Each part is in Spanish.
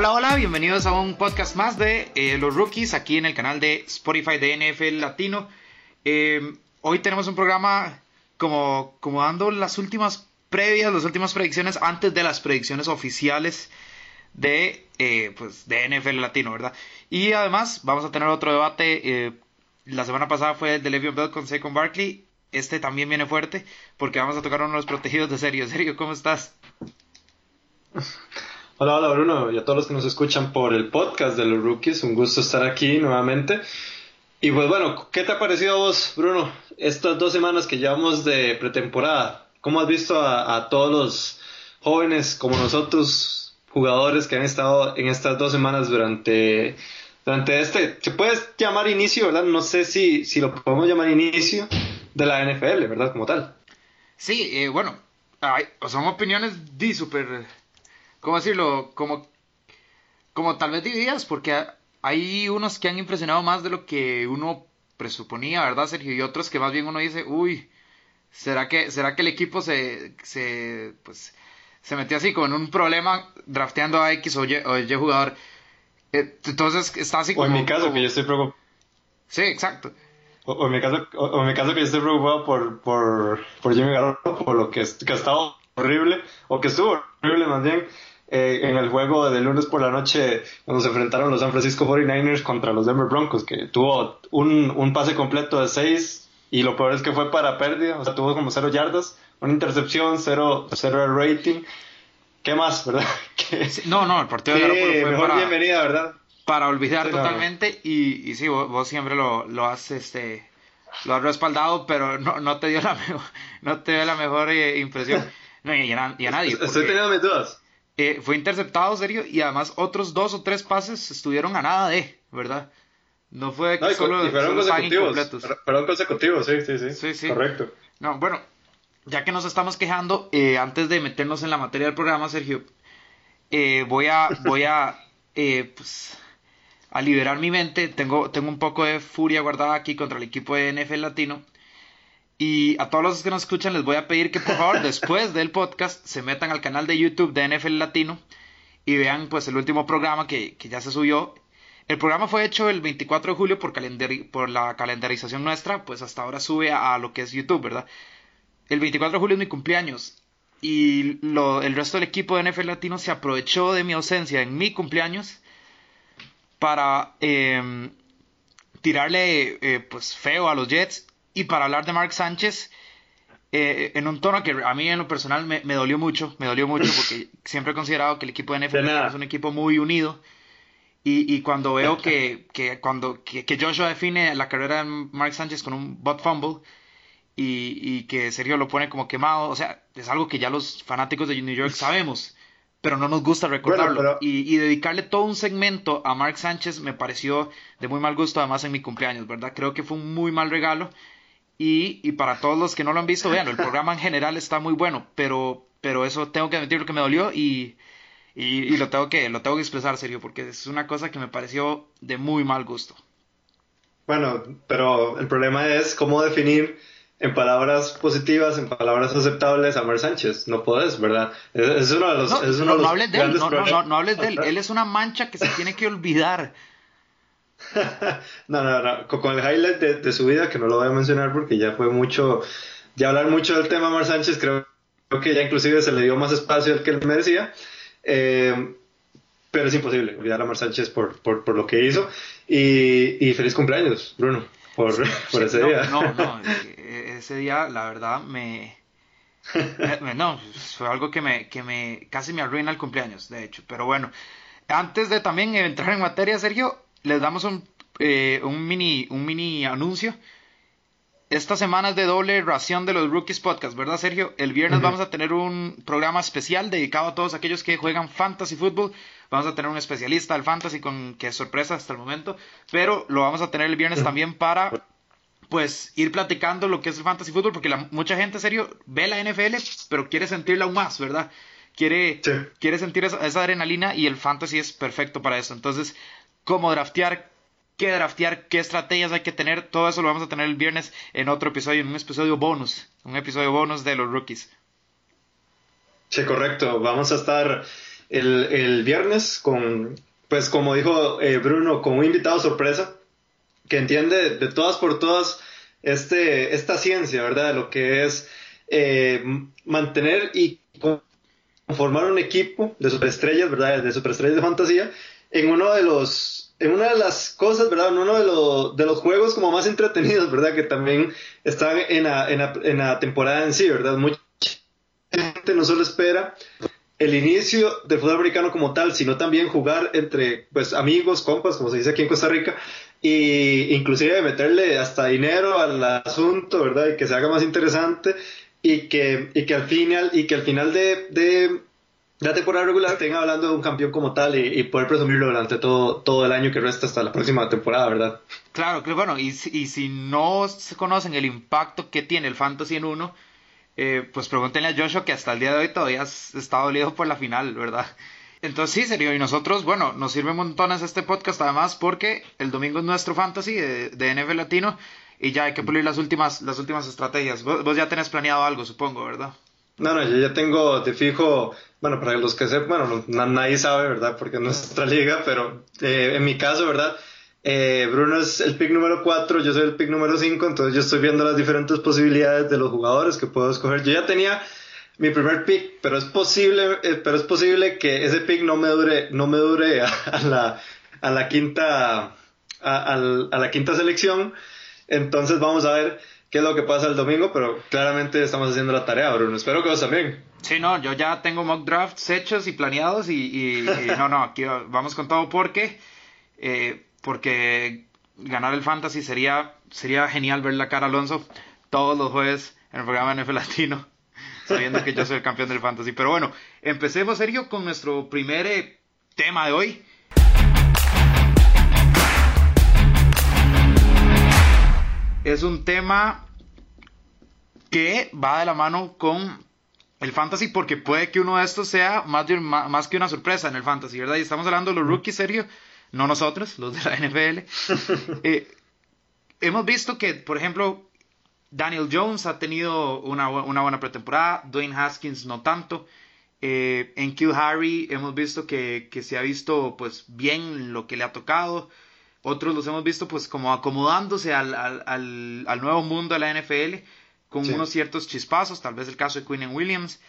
Hola, hola, bienvenidos a un podcast más de eh, los rookies aquí en el canal de Spotify de NFL Latino. Eh, hoy tenemos un programa como, como dando las últimas previas, las últimas predicciones antes de las predicciones oficiales de, eh, pues, de NFL Latino, ¿verdad? Y además vamos a tener otro debate. la semana pasada fue el de Le'Veon Bell con Saquon Barkley. Este también viene fuerte porque vamos a tocar uno de los protegidos de serio. Serio, ¿cómo estás? Hola, hola Bruno y a todos los que nos escuchan por el podcast de los rookies, un gusto estar aquí nuevamente. Y pues bueno, ¿qué te ha parecido a vos, Bruno, estas dos semanas que llevamos de pretemporada? ¿Cómo has visto a, todos los jóvenes como nosotros, jugadores que han estado en estas dos semanas durante, durante este, se puede llamar inicio, ¿verdad? No sé si, si lo podemos llamar inicio de la NFL, ¿verdad? Como tal. Sí, eh, bueno, son opiniones di súper ¿cómo decirlo? Como, como tal vez divididas, porque hay unos que han impresionado más de lo que uno presuponía, ¿verdad, Sergio? Y otros que más bien uno dice, uy, ¿será que, será que el equipo se, se, pues, se metió así como en un problema drafteando a X o Y, jugador? Eh, entonces está así como... O en mi caso, que yo estoy preocupado. Sí, exacto. O, en mi caso, o, en mi caso que yo estoy preocupado por, por, por Jimmy Garoppolo, por lo que, que ha estado horrible, o que estuvo horrible más bien, eh, en el juego de lunes por la noche cuando se enfrentaron los San Francisco 49ers contra los Denver Broncos, que tuvo un, un pase completo de 6 y lo peor es que fue para pérdida, o sea, tuvo como 0 yardas, una intercepción, 0 cero, rating. ¿Qué más, verdad? no, no, el partido de Garoppolo fue para, bienvenida, ¿verdad? Para olvidar totalmente y, y sí, vos, siempre lo, lo has este lo has respaldado, pero no, no te dio la mejor, no te dio la mejor eh, impresión. No, y, a, nadie. Estoy teniendo mis dudas. Eh, fue interceptado, serio, y además otros dos o tres pases estuvieron a nada de, ¿verdad? No fue que solo, fueron consecutivos. Fueron consecutivos, sí, sí, sí. Sí, sí. Correcto. No, bueno, ya que nos estamos quejando, eh, antes de meternos en la materia del programa, Sergio, eh, voy a, voy a, pues, a liberar mi mente. Tengo, tengo un poco de furia guardada aquí contra el equipo de NFL Latino. Y a todos los que nos escuchan les voy a pedir que por favor después del podcast se metan al canal de YouTube de NFL Latino y vean pues el último programa que, ya se subió. El programa fue hecho el 24 de julio por, por la calendarización nuestra, pues hasta ahora sube a, lo que es YouTube, ¿verdad? El 24 de julio es mi cumpleaños y lo, el resto del equipo de NFL Latino se aprovechó de mi ausencia en mi cumpleaños para em, tirarle eh, pues feo a los Jets y para hablar de Mark Sánchez, eh, en un tono que a mí en lo personal me, dolió mucho, me dolió mucho porque siempre he considerado que el equipo de NFL es un equipo muy unido. Y, cuando veo que, cuando, que, Joshua define la carrera de Mark Sánchez con un bot fumble y, que Sergio lo pone como quemado, o sea, es algo que ya los fanáticos de New York sabemos, pero no nos gusta recordarlo. y, y, dedicarle todo un segmento a Mark Sánchez me pareció de muy mal gusto, además en mi cumpleaños, ¿verdad? Creo que fue un muy mal regalo. Y, para todos los que no lo han visto, vean, el programa en general está muy bueno, pero, pero eso tengo que admitir lo que me dolió y, y, lo, tengo que, lo tengo que expresar serio, porque es una cosa que me pareció de muy mal gusto. Bueno, pero el problema es cómo definir en palabras positivas, en palabras aceptables a Mar Sánchez. No puedes, ¿verdad? Es, uno de los. No, es uno no, hables de él, no, no, hables de él. Él es una mancha que se tiene que olvidar. no, no, no, con el highlight de, su vida, que no lo voy a mencionar porque ya fue mucho, ya hablar mucho del tema Mar Sánchez, creo, que ya inclusive se le dio más espacio al que él merecía. Eh, pero es imposible olvidar a Mar Sánchez por, por, por lo que hizo. Y, feliz cumpleaños, Bruno, por, por ese día. No, no, e, ese día, la verdad, me, no, fue algo que me, que me casi me arruina el cumpleaños, de hecho. Pero bueno, antes de también entrar en materia, Sergio, les damos un, eh, un, mini, un mini anuncio. Esta semana es de doble ración de los Rookies Podcast, ¿verdad, Sergio? El viernes vamos a tener un programa especial dedicado a todos aquellos que juegan fantasy fútbol. Vamos a tener un especialista del fantasy con que sorpresa hasta el momento, pero lo vamos a tener el viernes también para pues ir platicando lo que es el fantasy fútbol porque la, mucha gente, serio, ve la NFL, pero quiere sentirla aún más, ¿verdad? Quiere, quiere sentir esa, esa, adrenalina y el fantasy es perfecto para eso. Entonces, cómo draftear, qué draftear, qué estrategias hay que tener. Todo eso lo vamos a tener el viernes en otro episodio, en un episodio bonus, un episodio bonus de los rookies. Sí, correcto. Vamos a estar el, el viernes con, pues como dijo eh, Bruno, con un invitado sorpresa que entiende de todas por todas este, esta ciencia, ¿verdad? Lo que es eh, mantener y conformar un equipo de superestrellas, ¿verdad? De superestrellas de fantasía en uno de los, en una de las cosas, ¿verdad? En uno de, los, de los juegos como más entretenidos, ¿verdad? Que también están en la, en la, en la temporada en sí, ¿verdad? Mucha gente no solo espera el inicio del fútbol americano como tal, sino también jugar entre pues amigos, compas, como se dice aquí en Costa Rica, y inclusive meterle hasta dinero al asunto, ¿verdad? Y que se haga más interesante y que, y que al final, y que al final de, de la temporada regular estén hablando de un campeón como tal y, poder presumirlo durante todo, todo el año que resta hasta la próxima temporada, ¿verdad? Claro, que bueno, y, si no se conocen el impacto que tiene el Fantasy en uno, eh, pues pregúntenle a Joshua que hasta el día de hoy todavía está dolido por la final, ¿verdad? Entonces sí, serio, y nosotros, bueno, nos sirve montones este podcast además porque el domingo es nuestro fantasy de, de NFL Latino y ya hay que pulir las últimas, las últimas estrategias. Vos, ya tenés planeado algo, supongo, ¿verdad? No, no, yo ya tengo, te fijo, bueno, para los que sepan, bueno, nadie sabe, ¿verdad? Porque no es nuestra liga, pero eh, en mi caso, ¿verdad? Eh, Bruno es el pick número 4, yo soy el pick número 5, entonces yo estoy viendo las diferentes posibilidades de los jugadores que puedo escoger. Yo ya tenía mi primer pick, pero es posible, eh, pero es posible que ese pick no me dure, no me dure a, la, a la quinta, a, la quinta selección. Entonces vamos a ver qué es lo que pasa el domingo, pero claramente estamos haciendo la tarea, Bruno. Espero que vos también. Sí, no, yo ya tengo mock drafts hechos y planeados y, no, no, aquí vamos con todo porque eh, porque ganar el fantasy sería, sería genial ver la cara Alonso todos los jueves en el programa NFL Latino, sabiendo que yo soy el campeón del fantasy. Pero bueno, empecemos, Sergio, con nuestro primer eh, tema de hoy. Es un tema que va de la mano con el fantasy porque puede que uno de estos sea más, más que una sorpresa en el fantasy, ¿verdad? Y estamos hablando de los rookies, Sergio, no nosotros, los de la NFL. Eh, hemos visto que, por ejemplo, Daniel Jones ha tenido una, buena pretemporada, Dwayne Haskins no tanto. Eh, en Q Harry hemos visto que, se ha visto pues bien lo que le ha tocado. Otros los hemos visto pues como acomodándose al, nuevo mundo de la NFL con unos ciertos chispazos, tal vez el caso de Quinn Williams.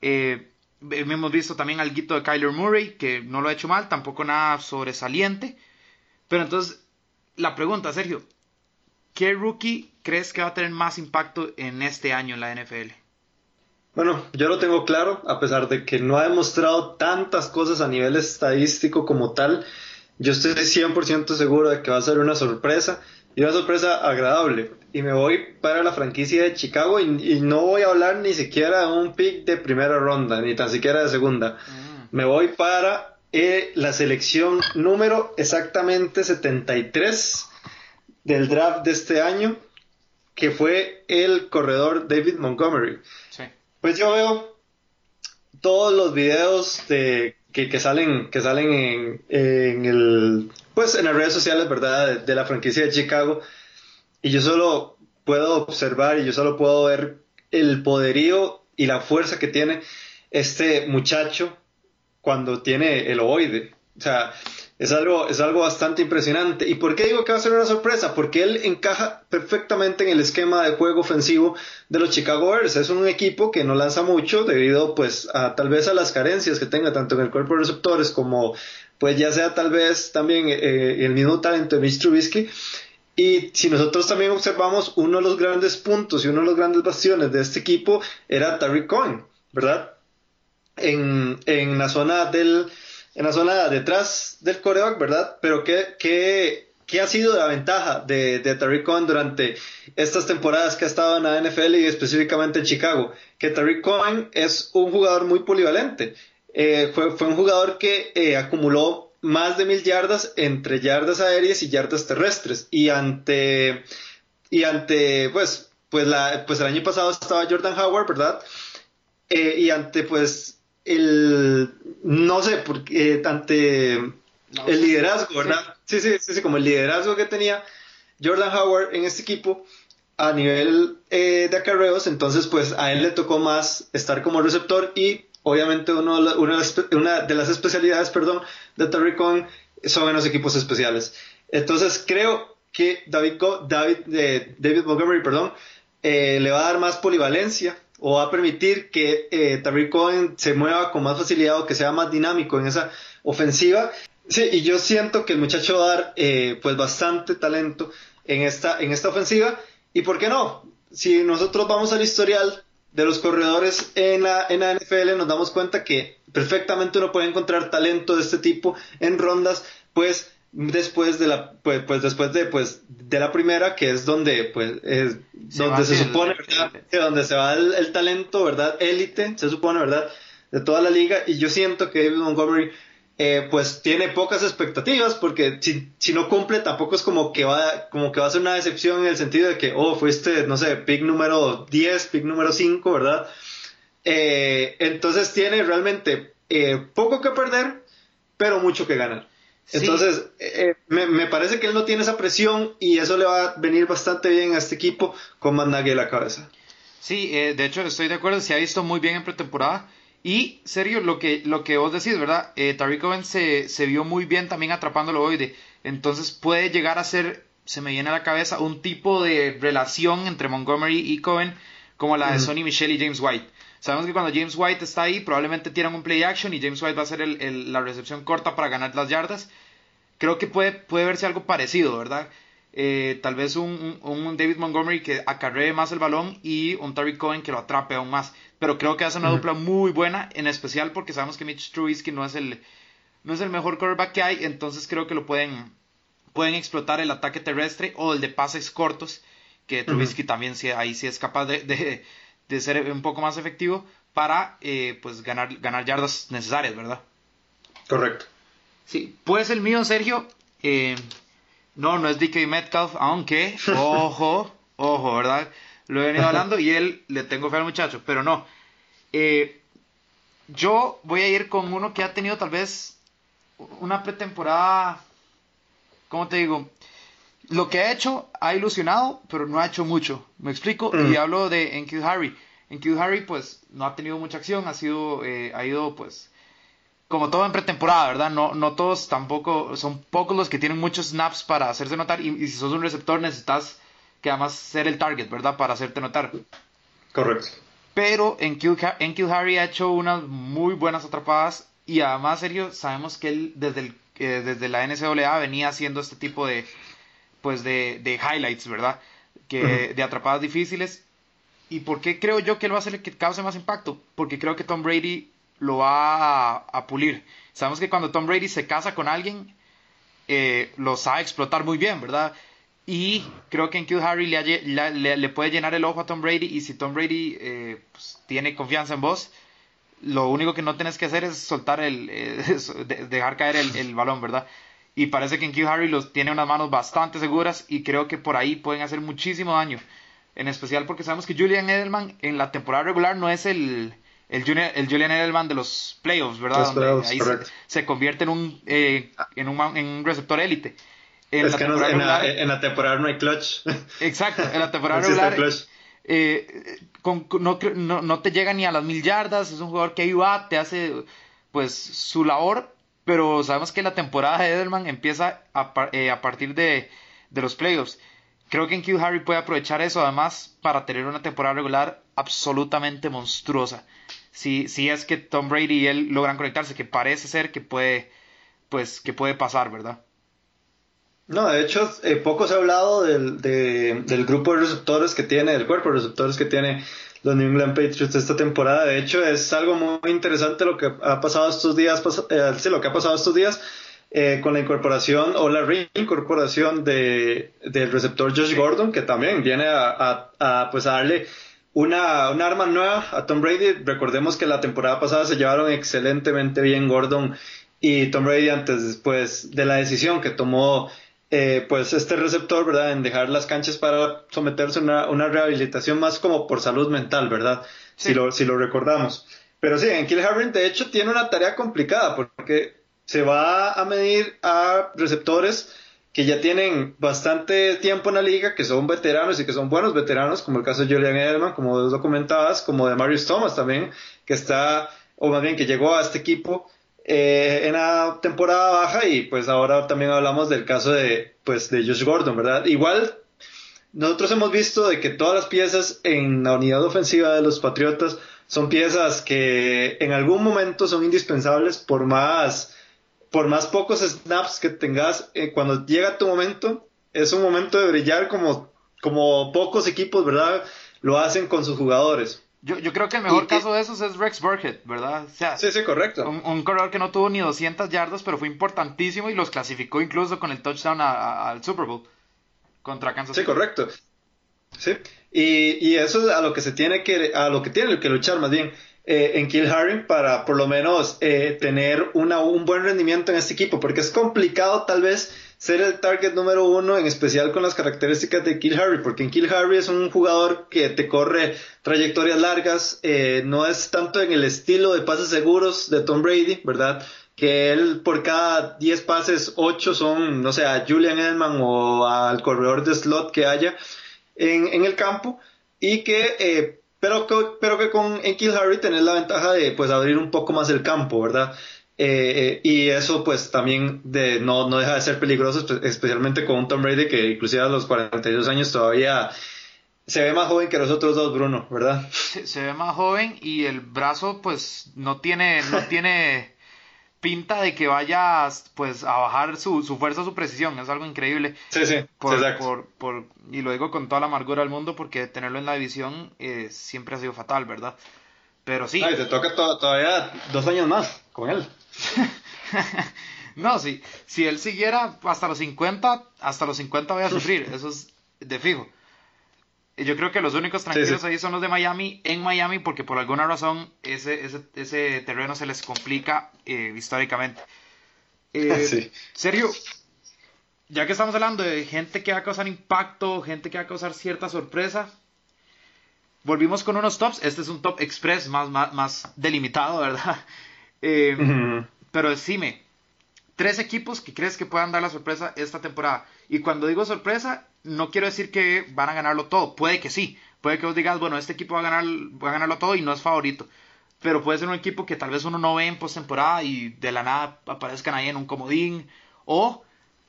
Eh, Hemos visto también al guito de Kyler Murray, que no lo ha hecho mal, tampoco nada sobresaliente. Pero entonces, la pregunta, Sergio, ¿qué rookie crees que va a tener más impacto en este año en la NFL? Bueno, yo lo tengo claro, a pesar de que no ha demostrado tantas cosas a nivel estadístico como tal, yo estoy 100% seguro de que va a ser una sorpresa y una sorpresa agradable y me voy para la franquicia de Chicago y, no voy a hablar ni siquiera de un pick de primera ronda, ni tan siquiera de segunda. Mm. Me voy para eh, la selección número exactamente 73 del draft de este año, que fue el corredor David Montgomery. Pues yo veo todos los videos de, que, salen, que salen en, en, el, pues en las redes sociales, ¿verdad? de la franquicia de Chicago y yo solo puedo observar y yo solo puedo ver el poderío y la fuerza que tiene este muchacho cuando tiene el ovoide. O sea, es algo, es algo bastante impresionante. ¿Y por qué digo que va a ser una sorpresa? Porque él encaja perfectamente en el esquema de juego ofensivo de los Chicago Bears. Es un equipo que no lanza mucho debido pues a tal vez a las carencias que tenga tanto en el cuerpo de receptores como pues ya sea tal vez también eh, el mismo talento de Mitch Trubisky. Y si nosotros también observamos, uno de los grandes puntos y uno de los grandes bastiones de este equipo era Tariq Cohen, ¿verdad? En, en, la zona del, en la zona detrás del coreback, ¿verdad? Pero ¿qué, qué, qué ha sido la ventaja de, de Tariq Cohen durante estas temporadas que ha estado en la NFL y específicamente en Chicago? Que Tariq Cohen es un jugador muy polivalente. Eh, fue, un jugador que eh, acumuló más de mil yardas entre yardas aéreas y yardas terrestres. Y ante, y ante, pues, pues, la, pues el año pasado estaba Jordan Howard, ¿verdad? Eh, y ante, pues, el, no sé, porque, ante el liderazgo, ¿verdad? Sí. sí, sí, sí, como el liderazgo que tenía Jordan Howard en este equipo a nivel eh, de acarreos, entonces pues a él le tocó más estar como receptor y obviamente uno, una, de las especialidades perdón, de Terry Cohen son en los equipos especiales. Entonces creo que David, David, eh, David Montgomery perdón, eh, le va a dar más polivalencia o va a permitir que eh, Terry Cohen se mueva con más facilidad o que sea más dinámico en esa ofensiva. Sí, y yo siento que el muchacho va a dar eh, pues bastante talento en esta, en esta ofensiva. ¿Y por qué no? Si nosotros vamos al historial de los corredores en la, en la NFL, nos damos cuenta que perfectamente uno puede encontrar talento de este tipo en rondas, pues después de la pues, pues después de pues de la primera que es donde pues es donde se supone que donde se va el, talento verdad élite se supone verdad de toda la liga. Y yo siento que David Montgomery eh, pues tiene pocas expectativas porque si, si, no cumple tampoco es como que va como que va a ser una decepción en el sentido de que oh fuiste no sé pick número 10 pick número 5 verdad eh, entonces tiene realmente eh, poco que perder pero mucho que ganar entonces, eh, me, parece que él no tiene esa presión y eso le va a venir bastante bien a este equipo con Managui a la cabeza. Sí, eh, de hecho estoy de acuerdo, se ha visto muy bien en pretemporada. Y, serio, lo que, lo que vos decís, ¿verdad? Eh, Tariq Owen se, se, vio muy bien también atrapándolo hoy. Entonces puede llegar a ser, se me viene a la cabeza, un tipo de relación entre Montgomery y Cohen como la de Sonny Michel y James White. Sabemos que cuando James White está ahí, probablemente tiran un play action y James White va a hacer la recepción corta para ganar las yardas. Creo que puede, puede verse algo parecido, ¿verdad? Eh, tal vez un, David Montgomery que acarree más el balón y un Tariq Cohen que lo atrape aún más. Pero creo que hace una dupla muy buena, en especial porque sabemos que Mitch Trubisky no es el, no es el mejor quarterback que hay, entonces creo que lo pueden, pueden explotar el ataque terrestre o el de pases cortos, que Trubisky también ahí sí es capaz de, de ser un poco más efectivo para eh, pues ganar, ganar yardas necesarias, ¿verdad? Correcto. Sí, pues el mío, Sergio, eh, no, no es DK Metcalf, aunque, ojo, ojo, ¿verdad? Lo he venido hablando y él le tengo fe al muchacho, pero no. Eh, yo voy a ir con uno que ha tenido tal vez una pretemporada, ¿cómo te digo? Lo que ha hecho ha ilusionado, pero no ha hecho mucho. ¿Me explico? Y mm. hablo de Enkill Harry. Enkill Harry, pues, no ha tenido mucha acción, ha sido, eh, ha ido, pues, como todo en pretemporada, ¿verdad? No, no todos tampoco, son pocos los que tienen muchos snaps para hacerse notar. Y, si sos un receptor, necesitas que además ser el target, ¿verdad? Para hacerte notar. Correcto. Pero Enkill, Enkill Harry ha hecho unas muy buenas atrapadas. Y además, serio, sabemos que él desde, el, eh, desde la NCAA venía haciendo este tipo de, pues de, de highlights, ¿verdad? Que, De atrapadas difíciles. ¿Y por qué creo yo que él va a ser el que cause más impacto? Porque creo que Tom Brady lo va a, pulir. Sabemos que cuando Tom Brady se casa con alguien, eh, lo sabe explotar muy bien, ¿verdad? Y creo que en Kill Harry le, le, puede llenar el ojo a Tom Brady. Y si Tom Brady eh, pues, tiene confianza en vos, lo único que no tienes que hacer es soltar el, eh, dejar caer el, el, balón, ¿verdad? Y parece que en Q Harry los tiene unas manos bastante seguras y creo que por ahí pueden hacer muchísimo daño. En especial porque sabemos que Julian Edelman en la temporada regular no es el, el, el Julian Edelman de los playoffs, ¿verdad? ahí se, convierte en un, eh, en un, en un receptor élite. En, es la que no, en, la, en, la, temporada no hay clutch. Exacto, en la temporada regular eh, con, no, no, no, te llega ni a las mil yardas, es un jugador que ahí va, te hace pues su labor, pero sabemos que la temporada de Edelman empieza a, eh, a partir de, de, los playoffs. Creo que en Q Harry puede aprovechar eso además para tener una temporada regular absolutamente monstruosa. Si, si es que Tom Brady y él logran conectarse, que parece ser que puede, pues, que puede pasar, ¿verdad? No, de hecho, eh, poco se ha hablado del, del grupo de receptores que tiene, del cuerpo de receptores que tiene los New England Patriots esta temporada. De hecho, es algo muy interesante lo que ha pasado estos días, eh, sí, lo que ha pasado estos días eh, con la incorporación o la reincorporación de, del receptor Josh Gordon, que también viene a, a, pues a darle una, una, arma nueva a Tom Brady. Recordemos que la temporada pasada se llevaron excelentemente bien Gordon y Tom Brady antes después de la decisión que tomó eh, pues este receptor, ¿verdad? En dejar las canchas para someterse a una, rehabilitación más como por salud mental, ¿verdad? Si, lo, si lo recordamos. Pero sí, en Kill Harvin de hecho tiene una tarea complicada porque se va a medir a receptores que ya tienen bastante tiempo en la liga, que son veteranos y que son buenos veteranos, como el caso de Julian Edelman, como lo comentabas, como de Marius Thomas también, que está o más bien que llegó a este equipo eh, en la temporada baja y pues ahora también hablamos del caso de, pues, de Josh Gordon, ¿verdad? Igual nosotros hemos visto de que todas las piezas en la unidad ofensiva de los Patriotas son piezas que en algún momento son indispensables por más, por más pocos snaps que tengas. Eh, cuando llega tu momento, es un momento de brillar como, como pocos equipos, ¿verdad? Lo hacen con sus jugadores. Yo, yo creo que el mejor caso de esos es Rex Burkhead, ¿verdad? sí, sí, correcto. Un, corredor que no tuvo ni 200 yardas, pero fue importantísimo y los clasificó incluso con el touchdown al Super Bowl contra Kansas City. Sí, correcto. Sí. Y, y, eso es a lo que se tiene que, a lo que tiene que luchar más bien eh, en Kill Harry para por lo menos eh, tener una, un buen rendimiento en este equipo, porque es complicado tal vez ser el target número uno, en especial con las características de Kill Harry, porque en Kill Harry es un jugador que te corre trayectorias largas, eh, no es tanto en el estilo de pases seguros de Tom Brady, ¿verdad? Que él por cada 10 pases, 8 son, no sé, a Julian Edelman o al corredor de slot que haya en, el campo, y que, eh, pero, que, pero que con en Kill Harry tenés la ventaja de pues abrir un poco más el campo, ¿verdad? Eh, y eso pues también de, no, no deja de ser peligroso, especialmente con un Tom Brady que inclusive a los 42 años todavía se ve más joven que los otros dos, Bruno, ¿verdad? Se, ve más joven y el brazo pues no tiene, no tiene pinta de que vaya pues a bajar su, su fuerza, su precisión, es algo increíble. Sí, sí, por, por, y lo digo con toda la amargura del mundo porque tenerlo en la división eh, siempre ha sido fatal, ¿verdad? Pero sí. Ay, te toca todavía dos años más con él. no, si, si él siguiera hasta los 50, hasta los 50 voy a sufrir, eso es de fijo. Yo creo que los únicos tranquilos ahí son los de Miami, en Miami, porque por alguna razón ese, ese, ese terreno se les complica eh, históricamente. Eh, Sergio, ya que estamos hablando de gente que va a causar impacto, gente que va a causar cierta sorpresa, volvimos con unos tops. Este es un top express más, más, más delimitado, ¿verdad? Eh, pero decime, tres equipos que crees que puedan dar la sorpresa esta temporada. Y cuando digo sorpresa, no quiero decir que van a ganarlo todo. Puede que sí. Puede que vos digas, bueno, este equipo va a, ganar, va a ganarlo todo y no es favorito. Pero puede ser un equipo que tal vez uno no ve en postemporada y de la nada aparezcan ahí en un comodín. O,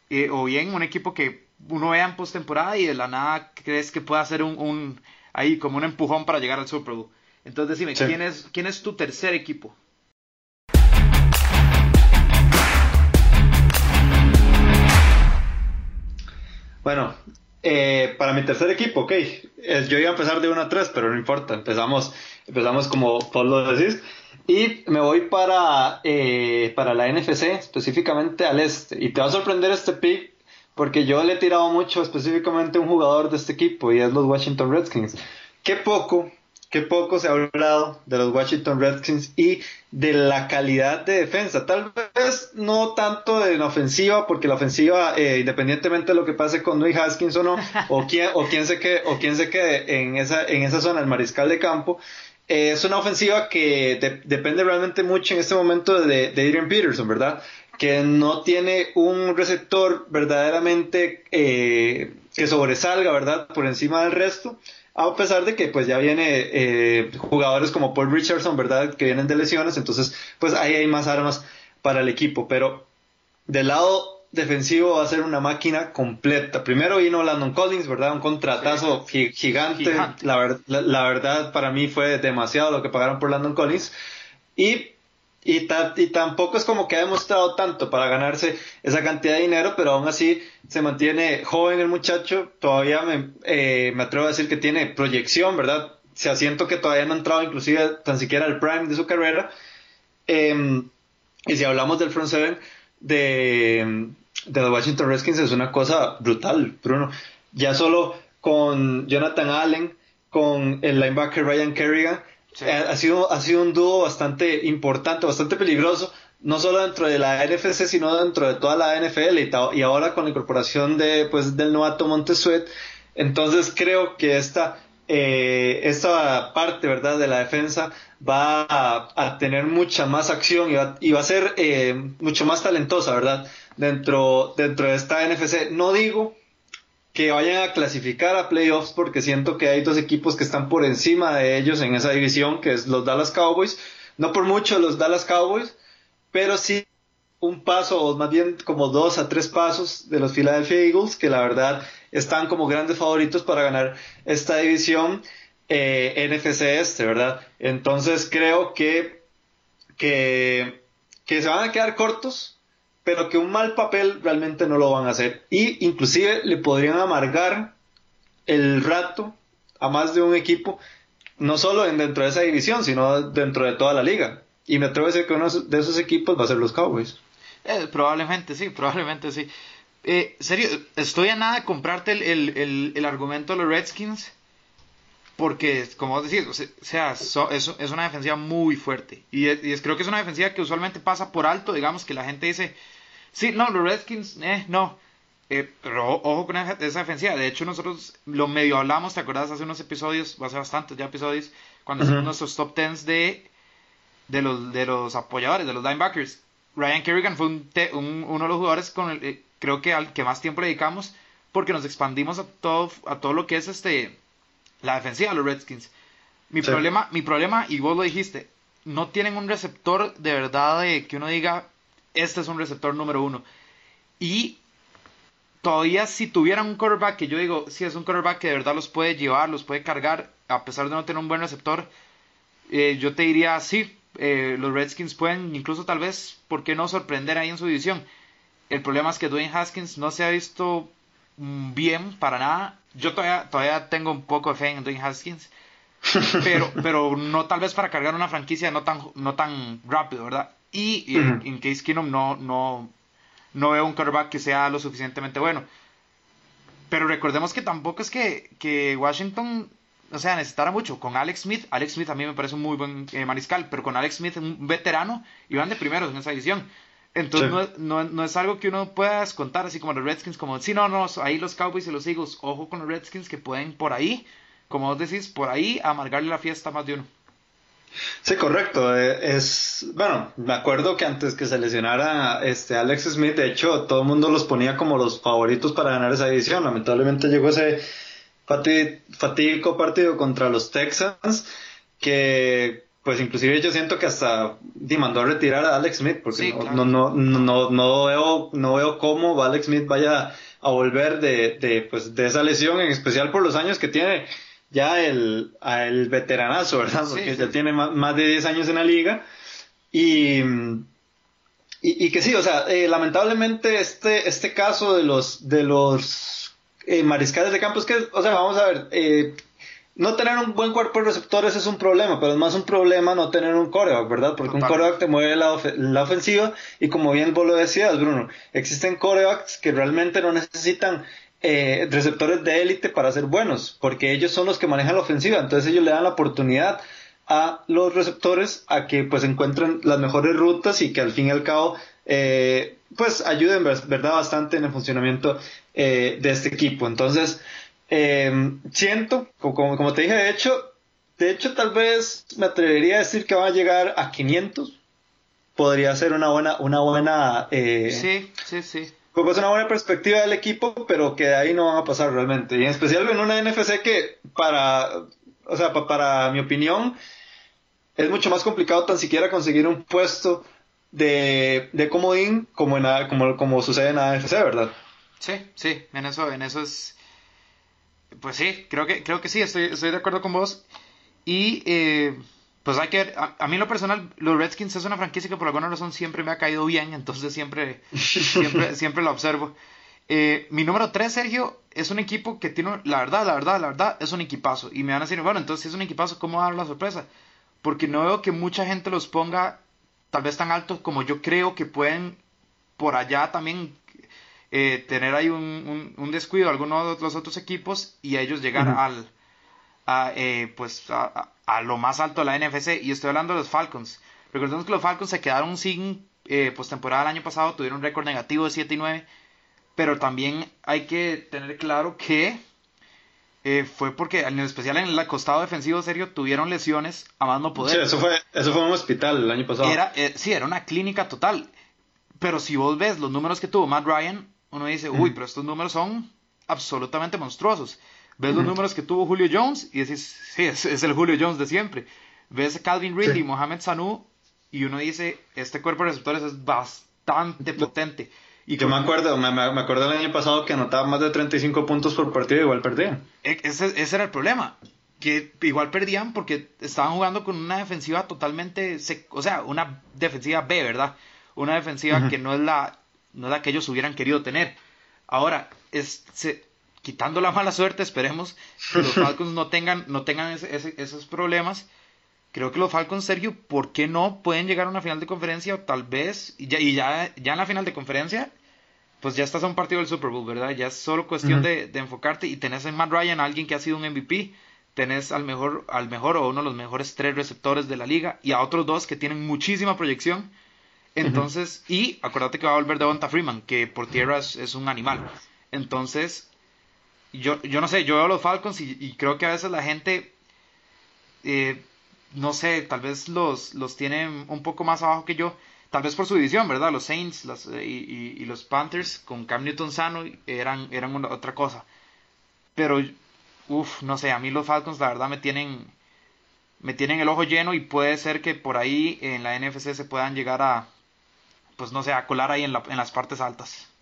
eh, o bien un equipo que uno vea en postemporada y de la nada crees que pueda ser un, un ahí como un empujón para llegar al Super Bowl. Entonces decime, ¿quién, es, ¿quién es tu tercer equipo? Bueno, eh, para mi tercer equipo, ok. yo iba a empezar de 1 a 3, pero no importa. Empezamos, empezamos como vos lo decís. Y me voy para, eh, para la NFC, específicamente al este. Y te va a sorprender este pick, porque yo le he tirado mucho específicamente a un jugador de este equipo, y es los Washington Redskins. Qué poco qué poco se ha hablado de los Washington Redskins y de la calidad de defensa. Tal vez no tanto de la ofensiva, porque la ofensiva, eh, independientemente de lo que pase con Dwayne Haskins o no, o quién, o quién se quede, o quién se quede en esa, en esa zona, el mariscal de campo, eh, es una ofensiva que depende realmente mucho en este momento de, de Adrian Peterson, ¿verdad? Que no tiene un receptor verdaderamente eh, que sobresalga, ¿verdad? Por encima del resto a pesar de que pues ya viene eh, jugadores como Paul Richardson, ¿verdad? Que vienen de lesiones, entonces pues ahí hay más armas para el equipo, pero del lado defensivo va a ser una máquina completa. Primero vino Landon Collins, ¿verdad? Un contratazo gigante. La, la, verdad para mí fue demasiado lo que pagaron por Landon Collins. Y y, y, tampoco es como que ha demostrado tanto para ganarse esa cantidad de dinero, pero aún así se mantiene joven el muchacho. Todavía me, eh, me atrevo a decir que tiene proyección, ¿verdad? Se asiento que todavía no ha entrado inclusive tan siquiera al prime de su carrera. Em, y si hablamos del front seven de, de los Washington Redskins es una cosa brutal, Bruno. Ya solo con Jonathan Allen, con el linebacker Ryan Kerrigan, eh, ha, sido, ha sido un dúo bastante importante, bastante peligroso, no solo dentro de la NFC, sino dentro de toda la NFL y, ahora con la incorporación de, pues, del novato Montesuet. Entonces creo que esta, eh, esta parte ¿verdad? de la defensa va a, tener mucha más acción y va, y va a ser eh, mucho más talentosa ¿verdad? Dentro, dentro de esta NFC. No digo que vayan a clasificar a playoffs porque siento que hay dos equipos que están por encima de ellos en esa división, que es los Dallas Cowboys, no por mucho los Dallas Cowboys, pero sí un paso, o más bien como dos a tres pasos de los Philadelphia Eagles, que la verdad están como grandes favoritos para ganar esta división eh, NFC este, ¿verdad? Entonces creo que, que, que se van a quedar cortos, pero que un mal papel realmente no lo van a hacer. Y inclusive le podrían amargar el rato a más de un equipo, no solo dentro de esa división, sino dentro de toda la liga. Y me atrevo a decir que uno de esos equipos va a ser los Cowboys. Eh, probablemente sí, probablemente sí. Eh, serio, estoy a nada de comprarte el, argumento de los Redskins. Porque, como vos decís, o sea, es, una defensiva muy fuerte. Y, es, creo que es una defensiva que usualmente pasa por alto. Digamos que la gente dice, sí, no, los Redskins, eh, no. Eh, pero ojo con esa, defensiva. De hecho, nosotros lo medio hablamos, ¿te acuerdas? Hace unos episodios, hace bastantes ya episodios, cuando hicimos nuestros top tens de, de, los, de los apoyadores, de los linebackers. Ryan Kerrigan fue un, uno de los jugadores con el, eh, creo que al que más tiempo le dedicamos porque nos expandimos a todo, a todo lo que es este la defensiva de los Redskins. Mi problema, mi problema, y vos lo dijiste, no tienen un receptor de verdad de que uno diga, este es un receptor número uno. Y todavía si tuvieran un quarterback que yo digo, si es un quarterback que de verdad los puede llevar, los puede cargar, a pesar de no tener un buen receptor, eh, yo te diría, sí, eh, los Redskins pueden incluso tal vez, ¿por qué no sorprender ahí en su división? El problema es que Dwayne Haskins no se ha visto mm, bien para nada. Yo todavía, todavía tengo un poco de fe en Dwayne Haskins, pero, pero no tal vez para cargar una franquicia no tan, no tan rápido, ¿verdad? Y, en, Case Keenum no, no, no veo un quarterback que sea lo suficientemente bueno. Pero recordemos que tampoco es que, que Washington o sea, necesitara mucho. Con Alex Smith, Alex Smith a mí me parece un muy buen eh, mariscal, pero con Alex Smith, un veterano, iban de primeros en esa edición. Entonces no, no, es algo que uno pueda descontar, así como los Redskins, como, sí, no, no, ahí los Cowboys y los Eagles, ojo con los Redskins que pueden por ahí, como vos decís, por ahí amargarle la fiesta a más de uno. Sí, correcto. Eh, es bueno, me acuerdo que antes que se lesionara este Alex Smith, de hecho, todo el mundo los ponía como los favoritos para ganar esa edición. Lamentablemente llegó ese fatídico partido contra los Texans que pues inclusive yo siento que hasta mandó a retirar a Alex Smith porque no, no, no, no, veo no veo cómo Alex Smith vaya a volver de, de, pues, de esa lesión en especial por los años que tiene ya el, el veteranazo, ¿verdad? Porque ya tiene más, de 10 años en la liga y, y, que sí, o sea, eh, lamentablemente este, este caso de los, de los eh, mariscales de campo. Es que, o sea, vamos a ver, eh, no tener un buen cuerpo de receptores es un problema, pero es más un problema no tener un coreback, ¿verdad? Porque un coreback te mueve la, la, ofensiva y como bien vos lo decías, Bruno, existen corebacks que realmente no necesitan eh, receptores de élite para ser buenos, porque ellos son los que manejan la ofensiva, entonces ellos le dan la oportunidad a los receptores a que pues encuentren las mejores rutas y que al fin y al cabo eh, pues ayuden verdad bastante en el funcionamiento eh, de este equipo. Entonces, em, siento, como, como, te dije, de hecho, de hecho tal vez me atrevería a decir que va a llegar a 500. Podría ser una buena, una buena, eh, sí, sí, sí. Pues una buena perspectiva del equipo, pero que de ahí no van a pasar realmente. Y en especial en una NFC que para, o sea, para mi opinión, es mucho más complicado tan siquiera conseguir un puesto de, de comodín como, en, como, como sucede en AFC, ¿verdad? Sí, sí, en eso, en eso es... Pues sí, creo que, creo que sí, estoy, estoy de acuerdo con vos. Y eh, pues hay que a, mí en lo personal, los Redskins es una franquicia que por alguna razón siempre me ha caído bien, entonces siempre, siempre, siempre la observo. Eh, mi número 3, Sergio, es un equipo que tiene, la verdad, la verdad, la verdad, es un equipazo. Y me van a decir, bueno, entonces si es un equipazo, ¿cómo dar la sorpresa? Porque no veo que mucha gente los ponga tal vez tan altos como yo creo que pueden por allá también eh, tener ahí un, un, descuido algunos de los otros equipos y a ellos llegar al a, eh, pues a, lo más alto de la NFC y estoy hablando de los Falcons recordemos que los Falcons se quedaron sin eh, postemporada el año pasado tuvieron un récord negativo de 7 y 9 pero también hay que tener claro que eh, fue porque en especial en el costado defensivo serio tuvieron lesiones a más no poder. Sí, eso fue, eso fue un hospital el año pasado. Era, sí, era una clínica total. Pero si vos ves los números que tuvo Matt Ryan, uno dice, uy, pero estos números son absolutamente monstruosos. Ves los números que tuvo Julio Jones y decís, sí, es, el Julio Jones de siempre. ves Calvin Ridley, Mohamed Sanu, y uno dice, este cuerpo de receptores es bastante potente. Y Yo me acuerdo, me, me, acuerdo el año pasado que anotaba más de 35 puntos por partido y igual perdían. E, ese, ese, era el problema, que igual perdían porque estaban jugando con una defensiva totalmente, o sea, una defensiva B, ¿verdad? Una defensiva que no es, la, no es la que ellos hubieran querido tener. Ahora, es, quitando la mala suerte, esperemos que los Falcons no tengan, no tengan esos problemas. Creo que los Falcons, Sergio, ¿por qué no pueden llegar a una final de conferencia? O tal vez, y ya, y ya, ya en la final de conferencia, pues ya estás a un partido del Super Bowl, ¿verdad? Ya es solo cuestión de, enfocarte y tenés en Matt Ryan a alguien que ha sido un MVP, tenés al mejor, al mejor o uno de los mejores tres receptores de la liga y a otros dos que tienen muchísima proyección. Entonces, y acuérdate que va a volver Devonta Freeman, que por tierra es un animal. Entonces, yo, yo no sé, yo veo los Falcons y, creo que a veces la gente, eh, no sé, tal vez los, los tiene un poco más abajo que yo, tal vez por su división, ¿verdad? Los Saints eh, y, los Panthers con Cam Newton sano eran, eran otra cosa. Pero, uff, no sé, a mí los Falcons la verdad me tienen, me tienen el ojo lleno y puede ser que por ahí en la NFC se puedan llegar a, pues no sé, a colar ahí en, la, en las partes altas.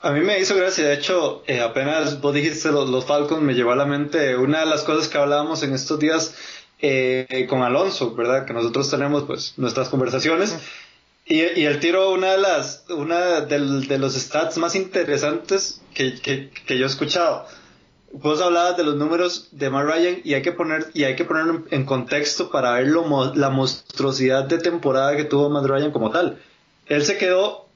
A mí me hizo gracia, de hecho, eh, apenas vos dijiste los, Falcons, me llevó a la mente una de las cosas que hablábamos en estos días eh, con Alonso, ¿verdad? Que nosotros tenemos pues nuestras conversaciones. Y, y el tiro, una de las, una de los stats más interesantes que, que, que, yo he escuchado. Vos hablabas de los números de Matt Ryan y hay que poner, y hay que ponerlo en contexto para ver lo, la monstruosidad de temporada que tuvo Matt Ryan como tal. Él se quedó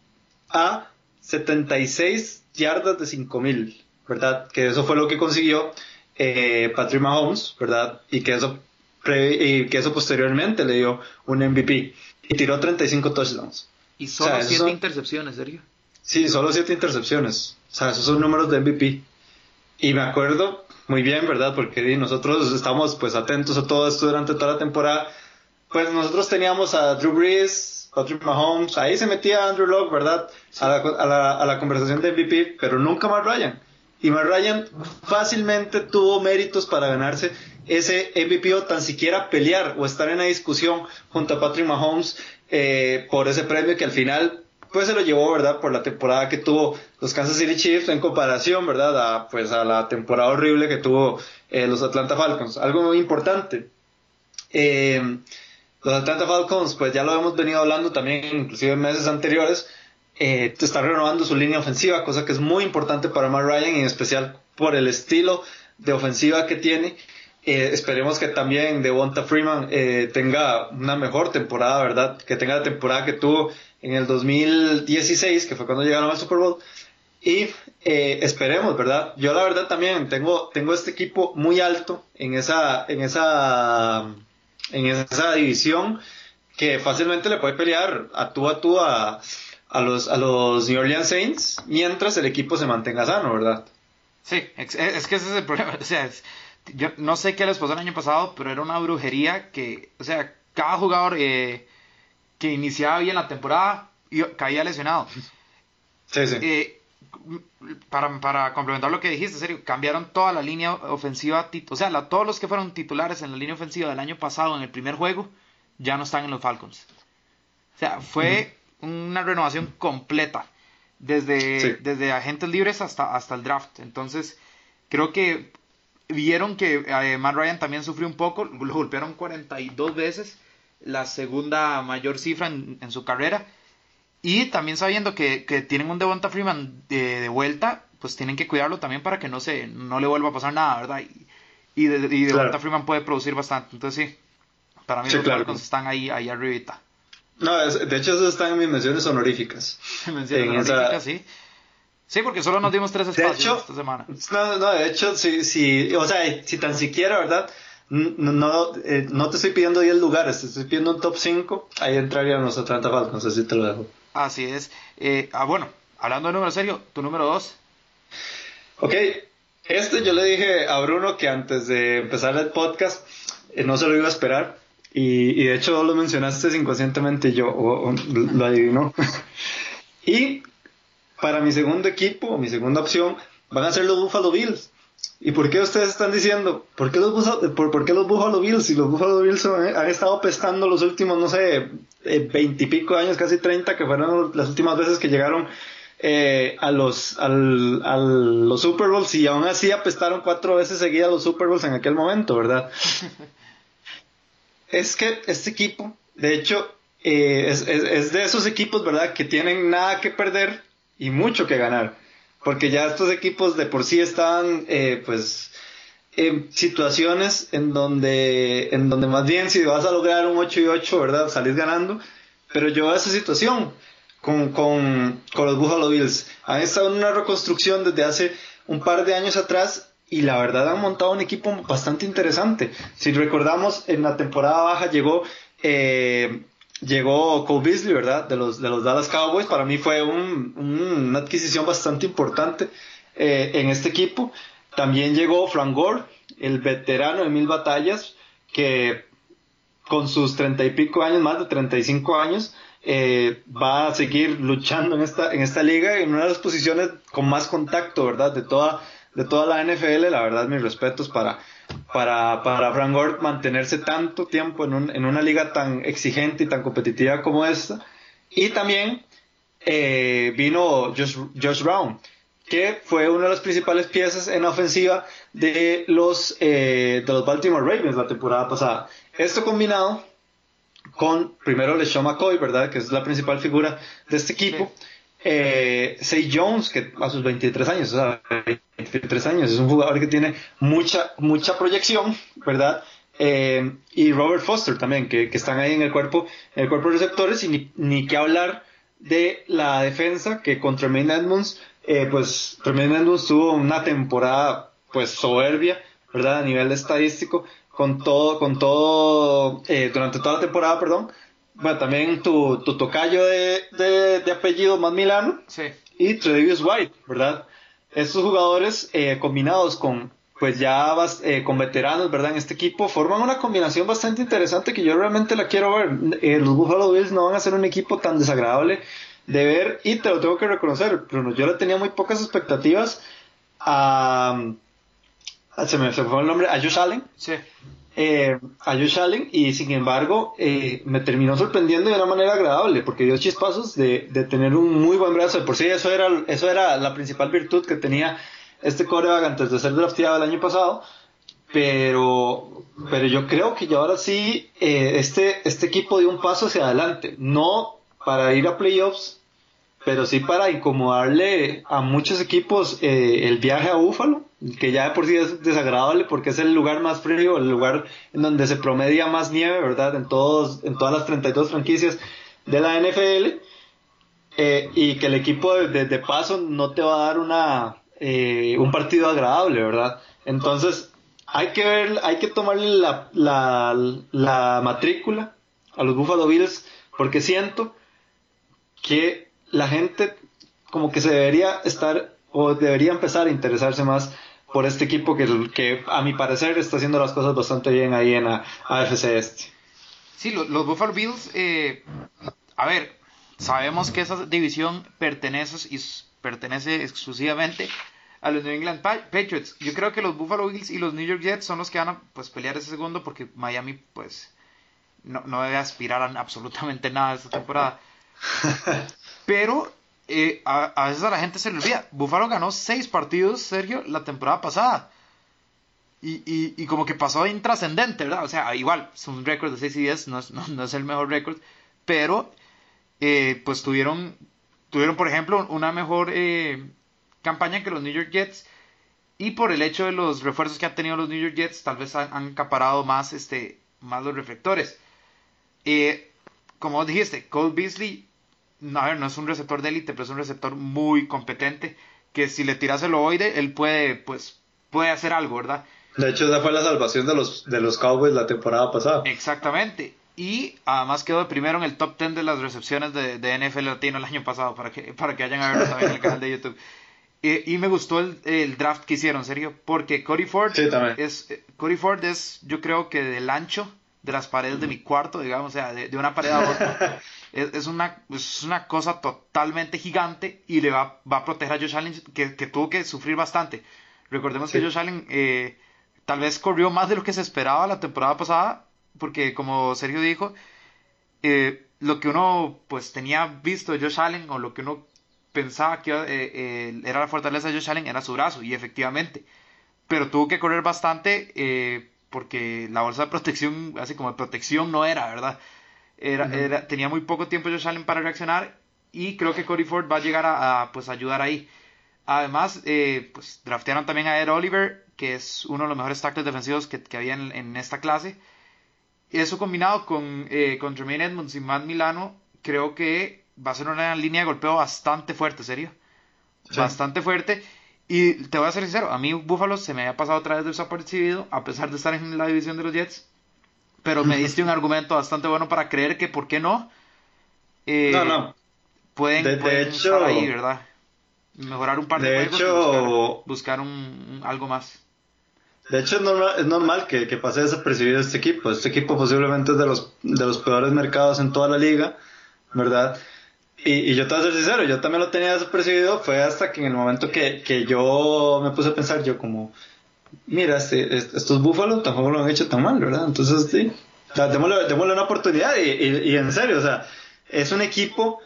a 76 yardas de 5000, ¿verdad? Que eso fue lo que consiguió eh, Patrick Mahomes, ¿verdad? Y que eso y que eso posteriormente le dio un MVP y tiró 35 touchdowns. Y solo 7 intercepciones, Sergio. Sí, solo 7 intercepciones. O sea, esos son números de MVP. Y me acuerdo muy bien, ¿verdad? Porque nosotros estamos pues atentos a todo esto durante toda la temporada. Pues nosotros teníamos a Drew Brees, Patrick Mahomes, ahí se metía Andrew Locke, ¿verdad? A, la, conversación de MVP, pero nunca Matt Ryan. Y Matt Ryan fácilmente tuvo méritos para ganarse ese MVP o tan siquiera pelear o estar en la discusión junto a Patrick Mahomes eh, por ese premio que al final pues se lo llevó, ¿verdad? Por la temporada que tuvo los Kansas City Chiefs en comparación, ¿verdad? A, pues a la temporada horrible que tuvo eh, los Atlanta Falcons. Algo muy importante. Eh, los Atlanta Falcons, pues ya lo hemos venido hablando también, inclusive en meses anteriores, eh, está renovando su línea ofensiva, cosa que es muy importante para Matt Ryan, en especial por el estilo de ofensiva que tiene. Eh, esperemos que también Devonta Freeman eh, tenga una mejor temporada, ¿verdad? Que tenga la temporada que tuvo en el 2016, que fue cuando llegaron al Super Bowl. Y eh, esperemos, ¿verdad? Yo la verdad también tengo, tengo este equipo muy alto en esa, en esa en esa división que fácilmente le puede pelear a tú a tú a, a, los, a los New Orleans Saints mientras el equipo se mantenga sano, ¿verdad? Sí, es, que ese es el problema. O sea, yo no sé qué les pasó el año pasado, pero era una brujería que, o sea, cada jugador eh, que iniciaba bien la temporada caía lesionado. Sí, sí. Eh, para, para, complementar lo que dijiste, serio, cambiaron toda la línea ofensiva, o sea, todos los que fueron titulares en la línea ofensiva del año pasado en el primer juego, ya no están en los Falcons. O sea, fue una renovación completa, desde, desde agentes libres hasta, hasta el draft. Entonces, creo que vieron que eh, Matt Ryan también sufrió un poco, lo golpearon 42 veces, la segunda mayor cifra en su carrera y también sabiendo que, tienen un Devonta Freeman de, vuelta, pues tienen que cuidarlo también para que no se no le vuelva a pasar nada, ¿verdad? Y, de, Devonta Freeman puede producir bastante. Entonces sí, para mí los Falcons están ahí, ahí arribita. No, de hecho esos están en mis menciones honoríficas. menciones honoríficas, sí. Sí, porque solo nos dimos tres espacios esta semana. No, no, de hecho, si, si, o sea, si tan siquiera, ¿verdad? No, no, eh, no te estoy pidiendo 10 lugares, te estoy pidiendo un top 5, ahí entrarían los Atlanta Falcons, así te lo dejo. Así es. Eh, ah, bueno, hablando de número serio, tu número dos. Ok, este yo le dije a Bruno que antes de empezar el podcast eh, no se lo iba a esperar. Y, de hecho lo mencionaste inconscientemente yo lo adivino. y para mi segundo equipo, mi segunda opción, van a ser los Buffalo Bills. ¿Y por qué ustedes están diciendo? ¿Por qué los, Buffalo, por, qué los Buffalo Bills? Si los Buffalo Bills han, estado pestando los últimos, no sé, eh, veintipico años, casi treinta, que fueron las últimas veces que llegaron eh, a, los, al, a los Super Bowls y aún así apestaron cuatro veces seguidas los Super Bowls en aquel momento, ¿verdad? es que este equipo, de hecho, eh, es, es, de esos equipos, ¿verdad? Que tienen nada que perder y mucho que ganar. Porque ya estos equipos de por sí están, eh, pues, en situaciones en donde, en donde más bien si vas a lograr un 8 y 8, ¿verdad? Salís ganando. Pero yo veo esa situación con, con, con los Buffalo Bills. Han estado en una reconstrucción desde hace un par de años atrás y la verdad han montado un equipo bastante interesante. Si recordamos, en la temporada baja llegó eh, llegó Cole Beasley, ¿verdad? De los, de los Dallas Cowboys. Para mí fue un, una adquisición bastante importante eh, en este equipo. También llegó Frank Gore, el veterano de mil batallas, que con sus treinta y pico años, más de treinta y cinco años, eh, va a seguir luchando en esta, en esta liga en una de las posiciones con más contacto, ¿verdad? De toda, de toda la NFL. La verdad, mis respetos para, para, para Frank Gore mantenerse tanto tiempo en, una liga tan exigente y tan competitiva como esta. Y también eh, vino Josh, Brown, que fue una de las principales piezas en la ofensiva de los, eh, de los Baltimore Ravens la temporada pasada. Esto combinado con primero LeSean McCoy, ¿verdad? Que es la principal figura de este equipo. Eh, Say Jones, que a sus 23 años, o sea, 23 años, es un jugador que tiene mucha, mucha proyección, ¿verdad? Eh, y Robert Foster también, que, están ahí en el cuerpo, en el cuerpo de receptores, y ni, ni que hablar de la defensa, que con Tremaine Edmonds, eh, pues Tremaine Edmonds tuvo una temporada, pues, soberbia, ¿verdad? A nivel estadístico, con todo, con todo, eh, durante toda la temporada, perdón, bueno, también tu, tu tocayo de, de, apellido más Milano sí. y Tredavious White, ¿verdad? Estos jugadores eh, combinados con pues ya vas, eh, con veteranos, ¿verdad? En este equipo forman una combinación bastante interesante que yo realmente la quiero ver. Eh, los Buffalo Bills no van a ser un equipo tan desagradable de ver y te lo tengo que reconocer, pero yo le tenía muy pocas expectativas a, se me, se me fue el nombre, a Josh Allen. Sí eh, a Josh Allen y sin embargo eh, me terminó sorprendiendo de una manera agradable porque dio chispazos de, de, tener un muy buen brazo. De por sí eso era, eso era la principal virtud que tenía este coreback antes de ser drafteado el año pasado. Pero, pero yo creo que ya ahora sí eh, este, este equipo dio un paso hacia adelante. No para ir a playoffs, pero sí para incomodarle a muchos equipos eh, el viaje a Búfalo, que ya de por sí es desagradable porque es el lugar más frío, el lugar en donde se promedia más nieve, ¿verdad? En, todos, en todas las 32 franquicias de la NFL, eh, y que el equipo de, paso no te va a dar una, eh, un partido agradable, ¿verdad? Entonces, hay que ver, hay que tomarle la, la, la matrícula a los Buffalo Bills porque siento que la gente como que se debería estar o debería empezar a interesarse más por este equipo que, que a mi parecer está haciendo las cosas bastante bien ahí en la AFC Este. Sí, los, los Buffalo Bills, eh, a ver, sabemos que esa división pertenece, y pertenece exclusivamente a los New England Patriots. Yo creo que los Buffalo Bills y los New York Jets son los que van a pues, pelear ese segundo porque Miami pues no, no debe aspirar a absolutamente nada esta temporada. Pero eh, a, veces a la gente se le olvida. Buffalo ganó seis partidos, Sergio, la temporada pasada. Y, y, como que pasó intrascendente, ¿verdad? O sea, igual, es un récord de 6 y 10, no es, no, es el mejor récord. Pero, eh, pues tuvieron, tuvieron, por ejemplo, una mejor eh, campaña que los New York Jets. Y por el hecho de los refuerzos que han tenido los New York Jets, tal vez han, acaparado más, este, más los reflectores. como dijiste, Cole Beasley a ver, no es un receptor de élite, pero es un receptor muy competente, que si le tiras el ovoide, él puede, pues, puede hacer algo, ¿verdad? De hecho, esa fue la salvación de los, de los Cowboys la temporada pasada. Exactamente. Y además quedó primero en el top 10 de las recepciones de, de NFL Latino el año pasado, para que, para que vayan a verlo también en el canal de YouTube. Y, me gustó el, el, draft que hicieron, serio, porque Cody Ford es eh, Cody Ford es, yo creo que del ancho de las paredes de mi cuarto, digamos, o sea, de, de una pared a otra. es, una, es una cosa totalmente gigante y le va, va a proteger a Josh Allen que, que tuvo que sufrir bastante. Recordemos que Josh Allen eh, tal vez corrió más de lo que se esperaba la temporada pasada, porque como Sergio dijo, eh, lo que uno pues tenía visto de Josh Allen o lo que uno pensaba que eh, era la fortaleza de Josh Allen era su brazo, y efectivamente, pero tuvo que correr bastante porque la bolsa de protección, así como de protección no era, ¿verdad? Era, tenía muy poco tiempo Josh Allen para reaccionar y creo que Cody Ford va a llegar a, pues ayudar ahí. Además, eh, pues draftearon también a Ed Oliver, que es uno de los mejores tackles defensivos que, que había en, esta clase. Y eso combinado con, eh, con Jermaine Edmonds y Matt Milano, creo que va a ser una línea de golpeo bastante fuerte, serio. Bastante fuerte. Y te voy a ser sincero, a mí Buffalo se me había pasado otra vez desapercibido, a pesar de estar en la división de los Jets. Pero me diste un argumento bastante bueno para creer que, ¿por qué no? Eh, no, no. Pueden, de, hecho, estar ahí, ¿verdad? Mejorar un par de, juegos hecho, buscar, un, algo más. De hecho, es normal, es normal que, que, pase desapercibido este equipo. Este equipo posiblemente es de los, de los peores mercados en toda la liga, ¿verdad? Y, yo te voy a ser sincero, yo también lo tenía desapercibido, fue hasta que en el momento que, que yo me puse a pensar, yo como, mira, este, estos búfalos tampoco lo han hecho tan mal, ¿verdad? Entonces, sí, démosle, una oportunidad y, y, en serio, o sea, es un equipo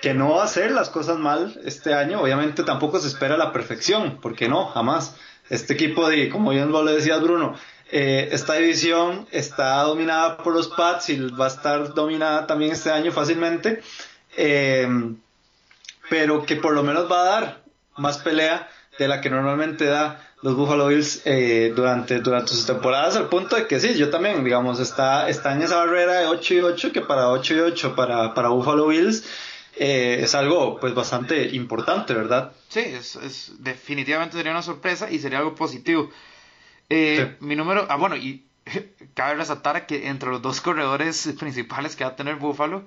que no va a hacer las cosas mal este año, obviamente tampoco se espera la perfección, porque no, jamás. Este equipo de, como bien lo le decías Bruno, eh, esta división está dominada por los Pats y va a estar dominada también este año fácilmente. Em, pero que por lo menos va a dar más pelea de la que normalmente da los Buffalo Bills eh, durante, durante sus temporadas, al punto de que sí, yo también, digamos, está, está en esa barrera de 8 y 8, que para 8 y 8 para, para Buffalo Bills eh, es algo pues bastante importante, ¿verdad? Sí, es, es, definitivamente sería una sorpresa y sería algo positivo. Eh, mi número, ah bueno, y cabe resaltar que entre los dos corredores principales que va a tener Buffalo,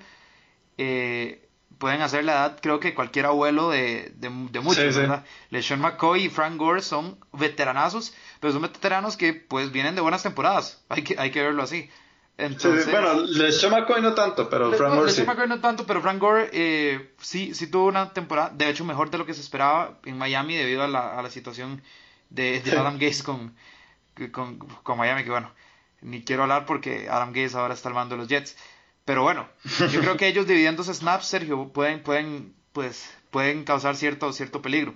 eh, pueden hacer la edad, creo que cualquier abuelo de, de, muchos, ¿verdad? LeSean McCoy y Frank Gore son veteranazos, pero son veteranos que pues vienen de buenas temporadas, hay que, hay que verlo así. Entonces, bueno, LeSean McCoy no tanto, pero Frank Gore sí. McCoy no tanto, pero Frank Gore eh, sí, sí tuvo una temporada, de hecho mejor de lo que se esperaba en Miami debido a la, a la situación de, de Adam Gates con, con, con Miami, que bueno, ni quiero hablar porque Adam Gates ahora está al mando de los Jets. Pero bueno, yo creo que ellos dividiendo snaps, Sergio, pueden, pueden, pues, pueden causar cierto, cierto peligro.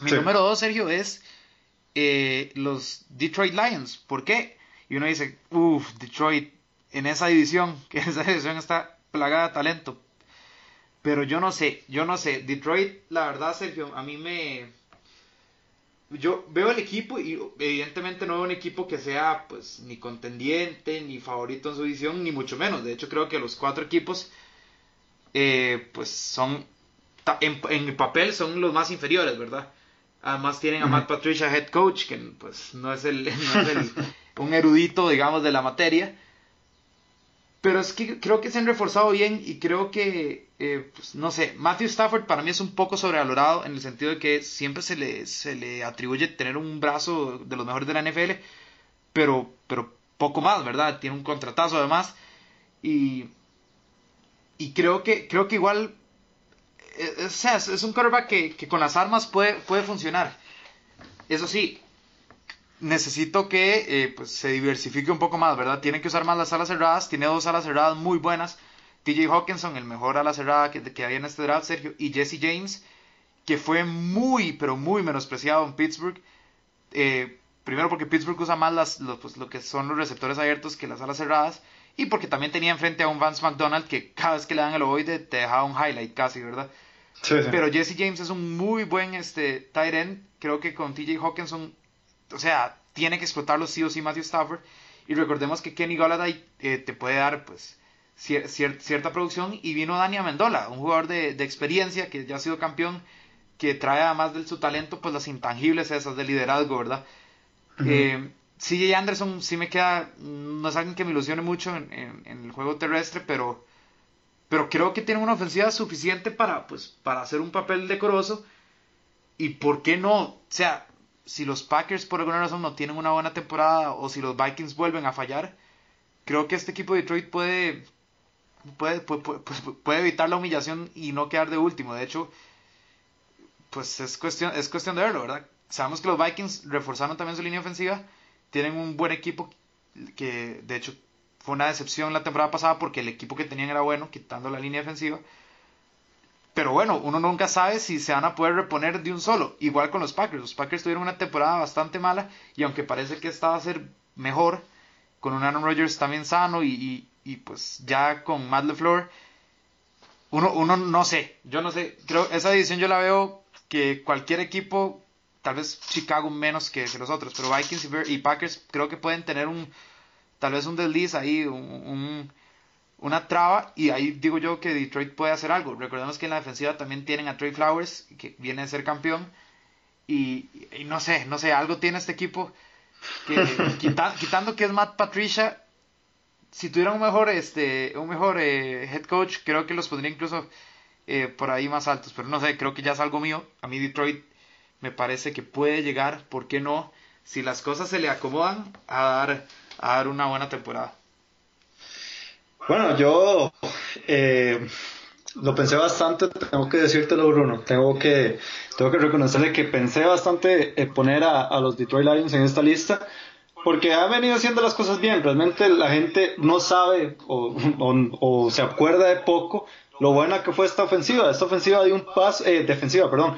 Mi número dos, Sergio, es eh, los Detroit Lions. ¿Por qué? Y uno dice, uff, Detroit, en esa división, que esa división está plagada de talento. Pero yo no sé, yo no sé. Detroit, la verdad, Sergio, a mí me, yo veo el equipo y evidentemente no veo un equipo que sea pues ni contendiente ni favorito en su división ni mucho menos. De hecho creo que los cuatro equipos eh, pues son en, el papel son los más inferiores verdad además tienen a Matt Patricia head coach que pues no es el, no es el un erudito digamos de la materia. Pero es que creo que se han reforzado bien y creo que, eh, pues, no sé, Matthew Stafford para mí es un poco sobrevalorado en el sentido de que siempre se le, se le atribuye tener un brazo de los mejores de la NFL, pero, pero poco más, ¿verdad? Tiene un contratazo además y, y creo que, creo que igual, eh, o sea, es, un quarterback que, que con las armas puede, puede funcionar. Eso sí, necesito que eh, pues, se diversifique un poco más, ¿verdad? Tiene que usar más las alas cerradas, tiene dos alas cerradas muy buenas. TJ Hawkinson, el mejor ala cerrada que, que había en este draft, Sergio, y Jesse James, que fue muy, pero muy menospreciado en Pittsburgh. Eh, primero porque Pittsburgh usa más las, pues, lo que son los receptores abiertos que las alas cerradas, y porque también tenía enfrente a un Vance McDonald que cada vez que le dan el ovoide te dejaba un highlight casi, ¿verdad? Pero Jesse James es un muy buen este, tight end. Creo que con TJ Hawkinson o sea, tiene que explotarlo sí o sí Matthew Stafford. Y recordemos que Kenny Golladay eh, te puede dar pues cierta producción. Y vino Dani Amendola, un jugador de, experiencia que ya ha sido campeón, que trae además de su talento pues las intangibles esas de liderazgo, ¿verdad? Eh, CJ Anderson sí me queda, no es alguien que me ilusione mucho en, el juego terrestre, pero, pero creo que tiene una ofensiva suficiente para, pues, para hacer un papel decoroso. Y por qué no, o sea, si los Packers por alguna razón no tienen una buena temporada o si los Vikings vuelven a fallar, creo que este equipo de Detroit puede, puede, puede, puede, evitar la humillación y no quedar de último. De hecho, pues es cuestión, es cuestión de verlo, ¿verdad? sabemos que los Vikings reforzaron también su línea ofensiva, tienen un buen equipo que de hecho fue una decepción la temporada pasada porque el equipo que tenían era bueno, quitando la línea defensiva. Pero bueno, uno nunca sabe si se van a poder reponer de un solo. Igual con los Packers. Los Packers tuvieron una temporada bastante mala y aunque parece que esta va a ser mejor, con un Aaron Rodgers también sano y, pues ya con Matt LeFleur, uno, uno no sé, yo no sé, creo esa división yo la veo que cualquier equipo, tal vez Chicago menos que, los otros, pero Vikings y, Packers creo que pueden tener un, tal vez un desliz ahí, un una traba y ahí digo yo que Detroit puede hacer algo. Recordemos que en la defensiva también tienen a Trey Flowers, que viene a ser campeón. Y, no sé, no sé, algo tiene este equipo que quitando que es Matt Patricia, si tuviera un mejor, este, un mejor eh, head coach, creo que los pondría incluso eh, por ahí más altos. Pero no sé, creo que ya es algo mío. A mí Detroit me parece que puede llegar, ¿por qué no? Si las cosas se le acomodan a dar, a dar una buena temporada. Bueno, yo eh, lo pensé bastante, tengo que decírtelo, Bruno. Tengo que, tengo que reconocerle que pensé bastante eh, poner a, los Detroit Lions en esta lista, porque han venido haciendo las cosas bien. Realmente la gente no sabe o, se acuerda de poco lo buena que fue esta ofensiva. Esta ofensiva de un paso, eh, defensiva, perdón.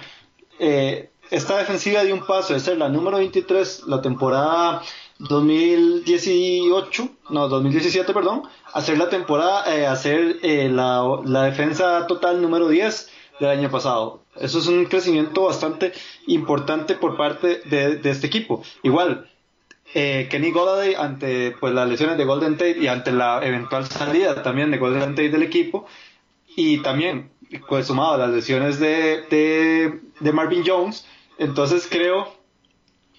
Eh, esta defensiva dio un paso de ser la número 23 la temporada 2018, no, 2017, perdón, hacer la temporada, eh, eh, la, la, defensa total número 10 del año pasado. Eso es un crecimiento bastante importante por parte de, de este equipo. Igual, eh, Kenny Golladay ante pues las lesiones de Golden Tate y ante la eventual salida también de Golden Tate del equipo y también pues sumado las lesiones de, de, Marvin Jones entonces creo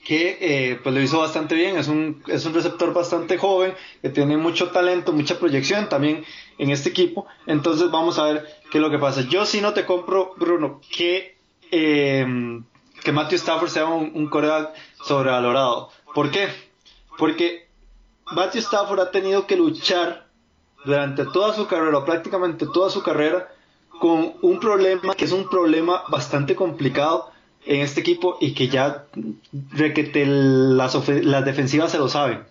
que eh, pues lo hizo bastante bien, es un, es un receptor bastante joven, que tiene mucho talento, mucha proyección también en este equipo, entonces vamos a ver qué es lo que pasa. Yo sí no te compro, Bruno, que, eh, que Matthew Stafford sea un, un sobrevalorado. ¿Por qué? Porque Matthew Stafford ha tenido que luchar durante toda su carrera, prácticamente toda su carrera, con un problema que es un problema bastante complicado en este equipo y que ya requete las, las defensivas se lo saben.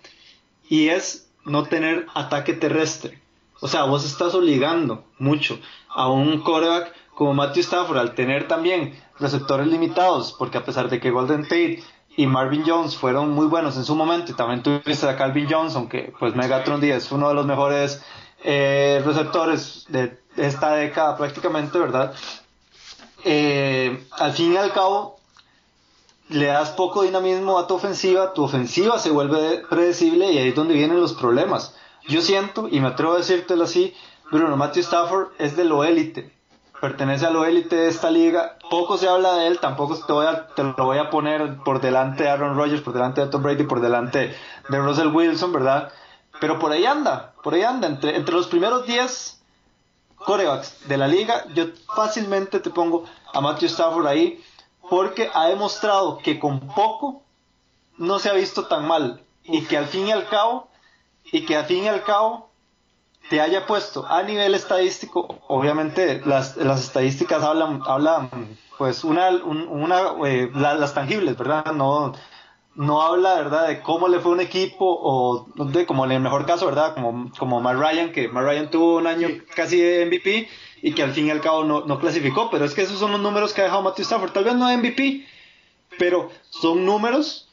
Y es no tener ataque terrestre. O sea, vos estás obligando mucho a un coreback como Matthew Stafford al tener también receptores limitados, porque a pesar de que Golden Tate y Marvin Jones fueron muy buenos en su momento, y también tuviste a Calvin Johnson, que pues Megatron Díaz es uno de los mejores eh, receptores de esta década prácticamente, ¿verdad? Eh, al fin y al cabo, le das poco dinamismo a tu ofensiva, tu ofensiva se vuelve predecible y ahí es donde vienen los problemas. Yo siento, y me atrevo a decírtelo así, Bruno Matthew Stafford es de lo élite, pertenece a lo élite de esta liga, poco se habla de él, tampoco te, voy a, te lo voy a poner por delante de Aaron Rodgers, por delante de Tom Brady, por delante de Russell Wilson, ¿verdad? Pero por ahí anda, por ahí anda, entre, entre los primeros 10 corebacks de la liga, yo fácilmente te pongo a Matthew Stafford ahí porque ha demostrado que con poco no se ha visto tan mal y que al fin y al cabo y que al fin y al cabo te haya puesto a nivel estadístico obviamente las, las estadísticas hablan hablan pues una, una eh, las tangibles verdad no no habla, ¿verdad?, de cómo le fue un equipo o de como en el mejor caso, ¿verdad?, como, como Matt Ryan, que Matt Ryan tuvo un año casi de MVP y que al fin y al cabo no, no, clasificó, pero es que esos son los números que ha dejado Matthew Stafford, tal vez no de MVP, pero son números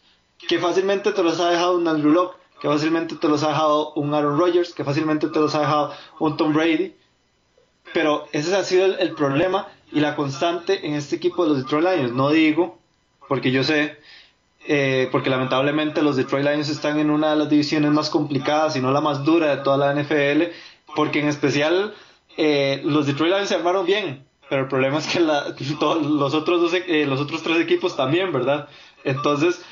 que fácilmente te los ha dejado un Andrew Locke, que fácilmente te los ha dejado un Aaron Rodgers, que fácilmente te los ha dejado un Tom Brady, pero ese ha sido el, problema y la constante en este equipo de los Detroit Lions, no digo, porque yo sé eh, porque lamentablemente los Detroit Lions están en una de las divisiones más complicadas y no la más dura de toda la NFL, porque en especial eh, los Detroit Lions se armaron bien, pero el problema es que los, otros dos, eh, los otros tres equipos también, ¿verdad? Entonces,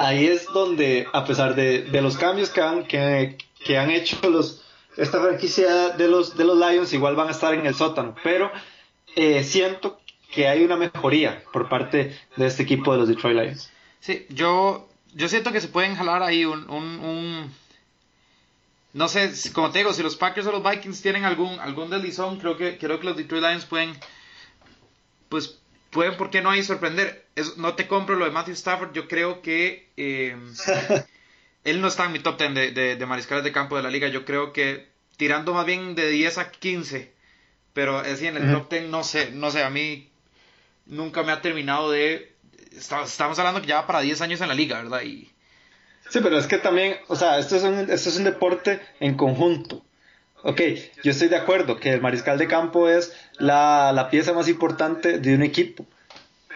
ahí es donde, a pesar de, los cambios que han, que, han hecho los, esta franquicia de los, de los Lions, igual van a estar en el sótano, pero siento que hay una mejoría por parte de este equipo de los Detroit Lions. Sí, yo, yo siento que se pueden jalar ahí un, un, no sé, como te digo, si los Packers o los Vikings tienen algún, algún deslizón, creo que, creo que los Detroit Lions pueden, pues, pueden, ¿por qué no hay sorprender? no te compro lo de Matthew Stafford, yo creo que eh, él no está en mi top 10 de, de, mariscales de campo de la liga, yo creo que tirando más bien de 10 a 15, pero es en el top 10 no sé, no sé, a mí nunca me ha terminado de... Estamos hablando que ya va para 10 años en la liga, ¿verdad? Y... Sí, pero es que también, o sea, esto es un, esto es un deporte en conjunto. Ok, yo estoy de acuerdo que el mariscal de campo es la, la pieza más importante de un equipo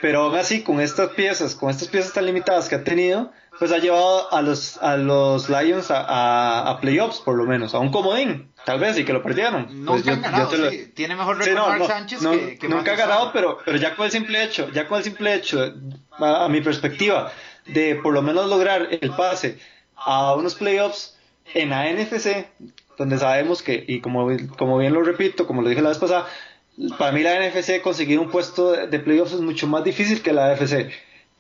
pero aún así con estas piezas, con estas piezas tan limitadas que ha tenido, pues ha llevado a los, a los Lions a, a, playoffs por lo menos, a un comodín, tal vez, y que lo perdieron. Nunca pues ganado, tiene mejor récord sí, Sánchez que, Nunca ha ganado, pero, pero ya con el simple hecho, ya con el simple hecho, a, mi perspectiva, de por lo menos lograr el pase a unos playoffs en la NFC, donde sabemos que, y como, como bien lo repito, como lo dije la vez pasada, para mí la NFC conseguir un puesto de playoffs es mucho más difícil que la AFC.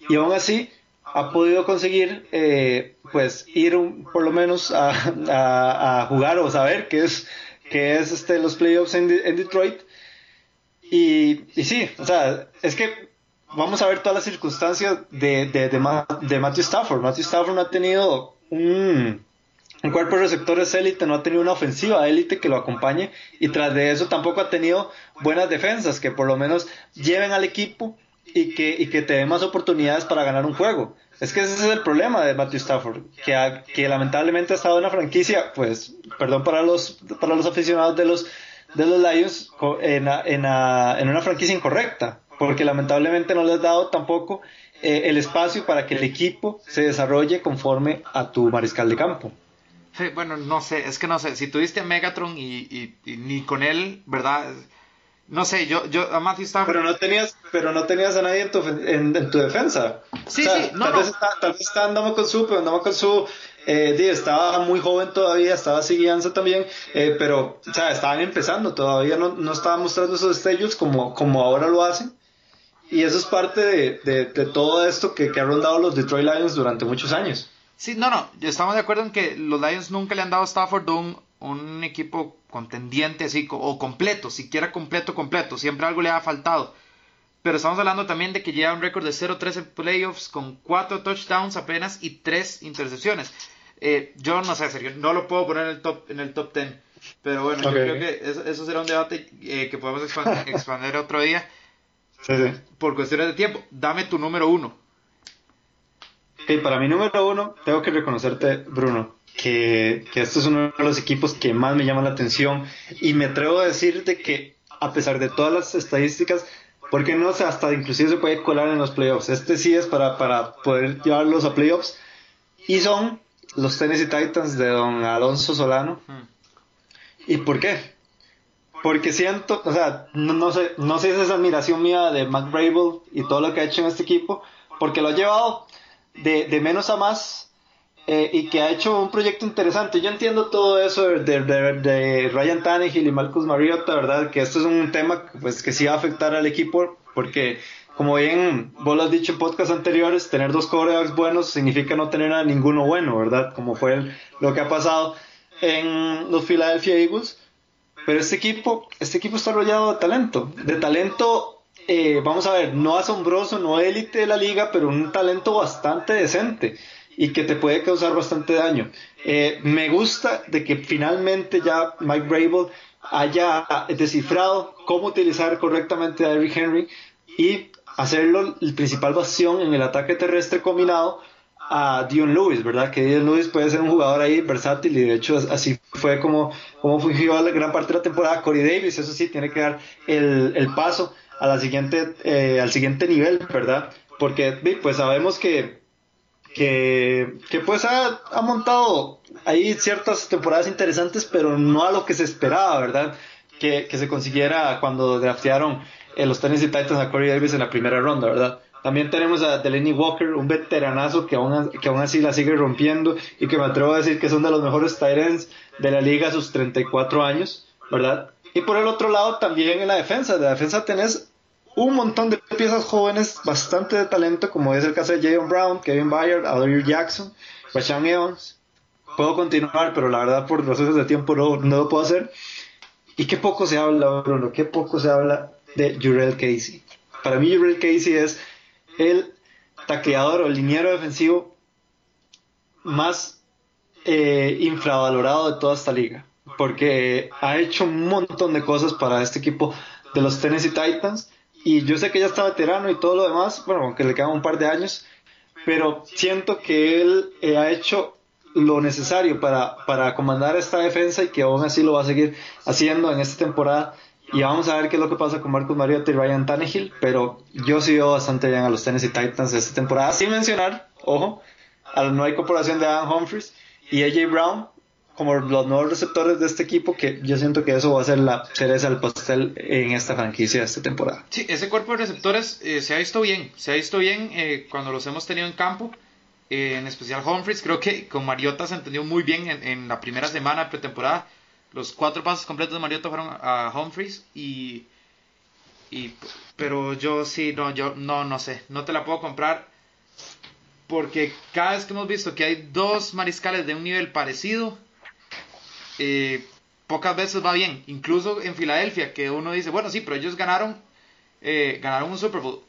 Y aún así ha podido conseguir eh, pues ir por lo menos a, a, jugar o saber qué es, qué es este, los playoffs en, en Detroit. Y, y, sí, o sea, es que vamos a ver todas las circunstancias de, de, de, de Matthew Stafford. Matthew Stafford no ha tenido un, un cuerpo de receptores élite, no ha tenido una ofensiva élite que lo acompañe y tras de eso tampoco ha tenido buenas defensas que por lo menos lleven al equipo y que, y que te den más oportunidades para ganar un juego. Es que ese es el problema de Matthew Stafford, que, que lamentablemente ha estado en una franquicia, pues, perdón para los, para los aficionados de los, de los Lions, en, en, en una franquicia incorrecta, porque lamentablemente no les ha dado tampoco eh, el espacio para que el equipo se desarrolle conforme a tu mariscal de campo bueno, no sé, es que no sé, si tuviste a Megatron y, ni con él, ¿verdad? No sé, yo, yo a Matthew Stafford... Pero no tenías, pero no tenías a nadie en tu, en, tu defensa. Sí, sí, no, tal, Vez está, tal vez está andando con su, pero andamos con su... Eh, estaba muy joven todavía, estaba siguiendo también, eh, pero o sea, estaban empezando, todavía no, no estaban mostrando esos destellos como, como ahora lo hacen. Y eso es parte de, de, de todo esto que, que ha rondado los Detroit Lions durante muchos años. Sí, no, no, estamos de acuerdo en que los Lions nunca le han dado a Stafford un, un equipo contendiente así, o completo, siquiera completo, completo, siempre algo le ha faltado. Pero estamos hablando también de que lleva un récord de 0-3 en playoffs con 4 touchdowns apenas y 3 intercepciones. Eh, yo no sé, Sergio, no lo puedo poner en el top, en el top 10. Pero bueno, yo creo que eso, será un debate eh, que podemos expandir otro día. Sí, sí. Por cuestiones de tiempo. Dame tu número uno. Okay, para mi número uno, tengo que reconocerte, Bruno, que, que este es uno de los equipos que más me llama la atención y me atrevo a decirte que a pesar de todas las estadísticas, porque no sé, hasta inclusive se puede colar en los playoffs. Este sí es para, para poder llevarlos a playoffs. Y son los Tennessee Titans de don Alonso Solano. Hmm. ¿Y por qué? Porque siento, o sea, no, no, sé, no sé si es admiración mía de Mac Brable y todo lo que ha hecho en este equipo, porque lo ha llevado de, de menos a más eh, y que ha hecho un proyecto interesante. Yo entiendo todo eso de, de, Ryan Tannehill y Marcus Mariota, ¿verdad? Que esto es un tema pues, que sí va a afectar al equipo porque, como bien vos lo has dicho en podcasts anteriores, tener dos corebacks buenos significa no tener a ninguno bueno, ¿verdad? Como fue lo que ha pasado en los Philadelphia Eagles. Pero este equipo, este equipo está rodeado de talento, de talento eh, vamos a ver, no asombroso, no élite de la liga, pero un talento bastante decente y que te puede causar bastante daño. Eh, me gusta de que finalmente ya Mike Brable haya descifrado cómo utilizar correctamente a Eric Henry y hacerlo el principal bastión en el ataque terrestre combinado a Dion Lewis, ¿verdad? Que Dion Lewis puede ser un jugador ahí versátil y de hecho así fue como, como fungió la gran parte de la temporada. Corey Davis, eso sí, tiene que dar el, el paso a la siguiente, eh, al siguiente nivel, ¿verdad? Porque pues sabemos que, que, que pues ha, ha, montado ahí ciertas temporadas interesantes, pero no a lo que se esperaba, ¿verdad? Que, que se consiguiera cuando draftearon eh, los Tennessee Titans a Corey Davis en la primera ronda, ¿verdad? También tenemos a Delaney Walker, un veteranazo que aún, que aún así la sigue rompiendo y que me atrevo a decir que son de los mejores Titans de la liga a sus 34 años, ¿verdad? Y por el otro lado, también en la defensa. De la defensa tenés un montón de piezas jóvenes bastante de talento, como es el caso de Jalen Brown, Kevin Byard, Adriel Jackson, Rashawn Evans. Puedo continuar, pero la verdad por razones de tiempo no, no lo puedo hacer. Y qué poco se habla, Bruno, qué poco se habla de Jurel Casey. para mí Jurel Casey es el tacleador o liniero defensivo más eh, infravalorado de toda esta liga. Porque ha hecho un montón de cosas para este equipo de los Tennessee Titans. Y yo sé que ya está veterano y todo lo demás, bueno, aunque le quedan un par de años, pero siento que él eh, ha hecho lo necesario para, para comandar esta defensa y que aún así lo va a seguir haciendo en esta temporada. Y vamos a ver qué es lo que pasa con Marcus Mariota y Ryan Tannehill, pero yo sí veo bastante bien a los Tennessee Titans esta temporada, sin mencionar, ojo, a la nueva incorporación de Adam Humphries y AJ Brown como los nuevos receptores de este equipo, que yo siento que eso va a ser la cereza del pastel en esta franquicia esta temporada. Sí, ese cuerpo de receptores eh, se ha visto bien, se ha visto bien eh, cuando los hemos tenido en campo, eh, en especial Humphries, creo que con Mariota se entendió muy bien en, la primera semana de pretemporada los cuatro pasos completos de Mariota fueron a Humphreys y, y pero yo sí no yo no no sé no te la puedo comprar porque cada vez que hemos visto que hay dos mariscales de un nivel parecido eh, pocas veces va bien. Incluso en Filadelfia que uno dice bueno sí pero ellos ganaron eh, ganaron un Super Bowl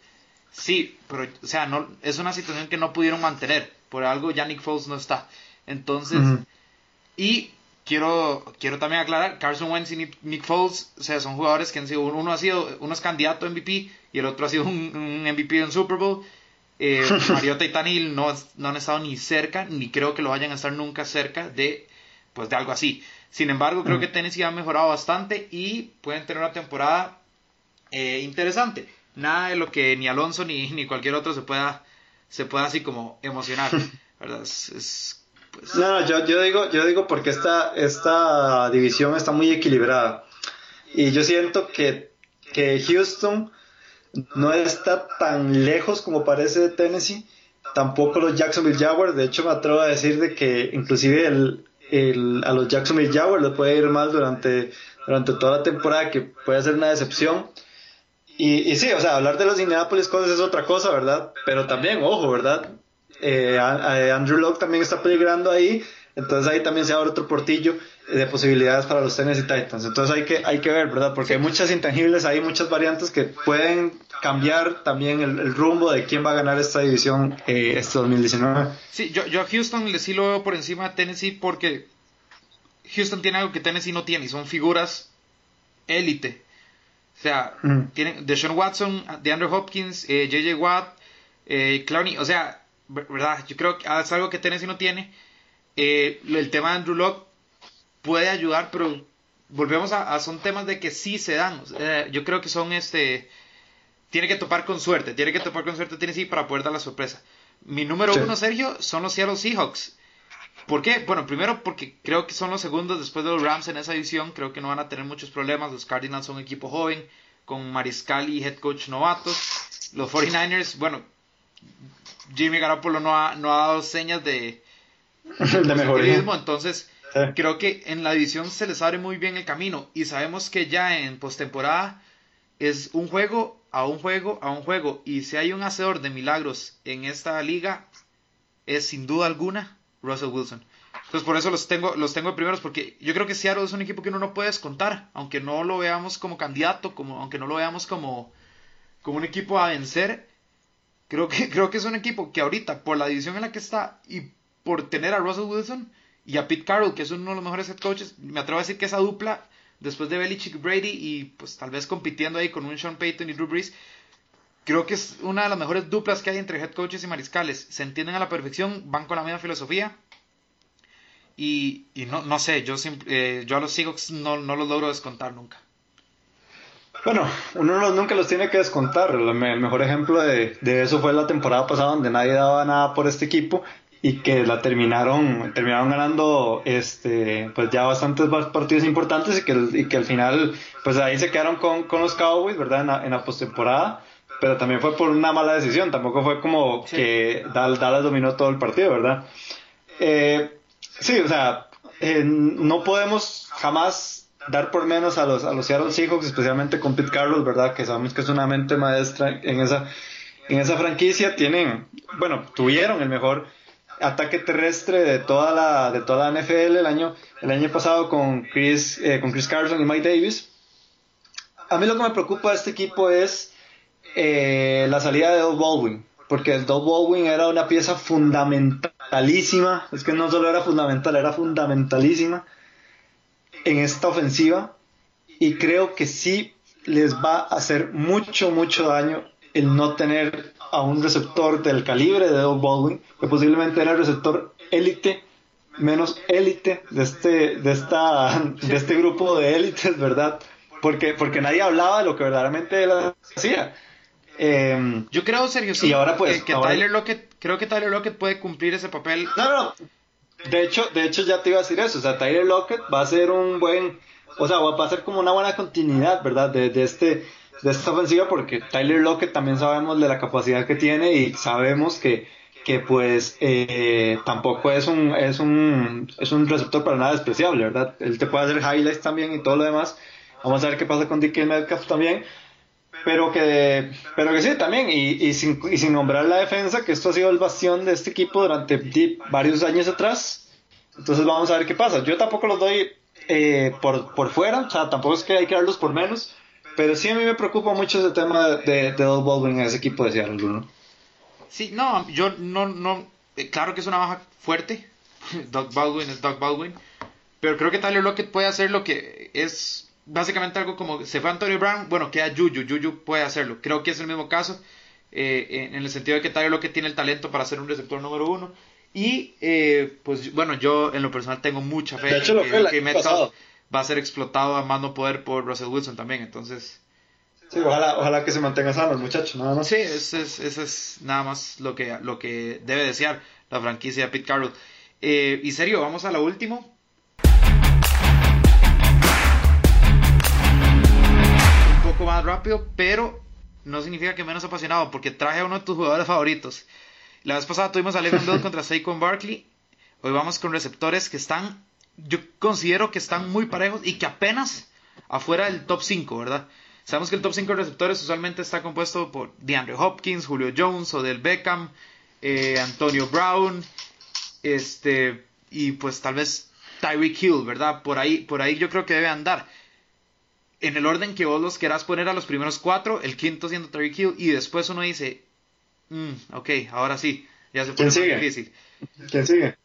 sí pero o sea no es una situación que no pudieron mantener. Por algo Yannick Foles no está. Entonces y quiero, quiero también aclarar, Carson Wentz y Nick Foles, o sea, son jugadores que han sido, uno ha sido, uno es candidato a MVP y el otro ha sido un, MVP en Super Bowl. Eh, Mariota y Tanil no, no han estado ni cerca, ni creo que lo vayan a estar nunca cerca de, pues, de algo así. Sin embargo, creo que Tennessee ha mejorado bastante y pueden tener una temporada eh, interesante. Nada de lo que ni Alonso ni, ni cualquier otro se pueda, se pueda así como emocionar. ¿verdad? es pues. No, no, yo, yo, digo, yo digo porque esta, esta división está muy equilibrada. Y yo siento que, que Houston no está tan lejos como parece de Tennessee. Tampoco los Jacksonville Jaguars. De hecho, me atrevo a decir de que inclusive el, el, a los Jacksonville Jaguars les puede ir mal durante, durante toda la temporada, que puede ser una decepción. Y, y sí, o sea, hablar de los Indianapolis Colts es otra cosa, ¿verdad? Pero también, ojo, ¿verdad? Eh, Andrew Locke también está peligrando ahí, entonces ahí también se abre otro portillo de posibilidades para los Tennessee Titans. Entonces hay que, hay que ver, ¿verdad? Porque hay muchas intangibles, hay muchas variantes que pueden cambiar también el, rumbo de quién va a ganar esta división eh, este 2019. Sí, yo, yo a Houston le sí lo veo por encima de Tennessee porque Houston tiene algo que Tennessee no tiene y son figuras élite. O sea, tienen Deshaun Watson, DeAndre Hopkins, eh, JJ Watt, eh, Clowney, o sea, ¿verdad? Yo creo que es algo que Tennessee no tiene. Eh, el tema de Andrew Locke puede ayudar, pero volvemos a, son temas de que sí se dan. yo creo que son este tiene que topar con suerte, tiene que topar con suerte Tennessee para poder dar la sorpresa. Mi número uno, Sergio, son los Seattle Seahawks. ¿Por qué? Bueno, primero porque creo que son los segundos después de los Rams en esa división. Creo que no van a tener muchos problemas. Los Cardinals son un equipo joven, con mariscal y head coach novatos. Los 49ers, bueno, Jimmy Garoppolo no ha, no ha dado señas de, de mejoría. Entonces, creo que en la división se les abre muy bien el camino. Y sabemos que ya en postemporada es un juego a un juego a un juego. Y si hay un hacedor de milagros en esta liga, es sin duda alguna Russell Wilson. Entonces por eso los tengo, los tengo primeros, porque yo creo que Seattle es un equipo que uno no puede descontar, aunque no lo veamos como candidato, como, aunque no lo veamos como, como un equipo a vencer, Creo que, creo que es un equipo que ahorita, por la división en la que está y por tener a Russell Wilson y a Pete Carroll, que es uno de los mejores head coaches, me atrevo a decir que esa dupla, después de Belichick Brady y pues tal vez compitiendo ahí con un Sean Payton y Drew Brees, creo que es una de las mejores duplas que hay entre head coaches y mariscales. Se entienden a la perfección, van con la misma filosofía. Y, y no, no sé, yo, eh, yo a los Seahawks no, no los logro descontar nunca. Bueno, uno nunca los tiene que descontar. El, mejor ejemplo de, eso fue la temporada pasada donde nadie daba nada por este equipo y que la terminaron terminaron ganando este pues ya bastantes partidos importantes y que, y que al final pues ahí se quedaron con, los Cowboys verdad en la, en la postemporada. Pero también fue por una mala decisión. Tampoco fue como que Dallas, dominó todo el partido verdad eh, sí o sea eh, no podemos jamás dar por menos a los, a los Seattle Seahawks, especialmente con Pete Carroll, ¿verdad? Que sabemos que es una mente maestra en esa, en esa franquicia. Tienen, bueno, tuvieron el mejor ataque terrestre de toda la, de toda la NFL el año, el año pasado con Chris, eh, con Chris Carson y Mike Davis. A mí lo que me preocupa de este equipo es eh, la salida de Doug Baldwin, porque el Doug Baldwin era una pieza fundamentalísima, es que no solo era fundamental, era fundamentalísima en esta ofensiva y creo que sí les va a hacer mucho, mucho daño el no tener a un receptor del calibre de Doug Baldwin, que posiblemente era el receptor élite, menos élite de este, de, esta, de este grupo de élites, ¿verdad? Porque, porque nadie hablaba de lo que verdaderamente él hacía. Em, Yo creo, Sergio, sí, y ahora pues, que, Tyler Lockett, creo que Tyler Lockett puede cumplir ese papel. No, no, de hecho, de hecho ya te iba a decir eso, o sea, Tyler Lockett va a ser un buen, o sea, va a ser como una buena continuidad, ¿verdad? De, de este de esta ofensiva porque Tyler Lockett también sabemos de la capacidad que tiene y sabemos que, que pues eh, tampoco es un, es, un, es un receptor para nada despreciable, ¿verdad? Él te puede hacer highlights también y todo lo demás. Vamos a ver qué pasa con Dick Metcalf también. Pero que, pero que sí, también, y, y, sin, y sin nombrar la defensa, que esto ha sido el bastión de este equipo durante varios años atrás. Entonces vamos a ver qué pasa. Yo tampoco los doy eh, por, por fuera, o sea, tampoco es que hay que darlos por menos pero sí a mí me preocupa mucho ese tema de, de Doug Baldwin en ese equipo de Seattle, Bruno. Sí, no, yo no, no, eh, claro que es una baja fuerte. Doug Baldwin es Doug Baldwin. Pero creo que Tyler Lockett puede hacer lo que es básicamente algo como se fue Antonio Brown, bueno, queda Juju, Juju puede hacerlo. Creo que es el mismo caso, eh, en el sentido de que Tyler Lockett tiene el talento para ser un receptor número uno. Y eh, pues bueno, yo en lo personal tengo mucha fe de hecho, en que, que va a ser explotado a más no poder por Russell Wilson también, entonces... Sí, ojalá, ojalá que se mantenga sano el muchacho, nada más. Sí, eso es, es nada más lo que, lo que debe desear la franquicia de Pete Carroll. Eh, y serio, vamos a la última. Un poco más rápido, pero no significa que menos apasionado, porque traje a uno de tus jugadores favoritos. La vez pasada tuvimos a Levan Bell contra Saquon Barkley. Hoy vamos con receptores que están yo considero que están muy parejos y que apenas afuera del top 5, ¿verdad? Sabemos que el top 5 de receptores usualmente está compuesto por DeAndre Hopkins, Julio Jones, Odell Beckham, eh, Antonio Brown, este, y pues tal vez Tyreek Hill, ¿verdad? Por ahí, por ahí yo creo que debe andar. En el orden que vos los querás poner a los primeros cuatro, el quinto siendo Tyreek Hill, y después uno dice, mm, ok, ahora sí, ya se pone más difícil. ¿Quién sigue?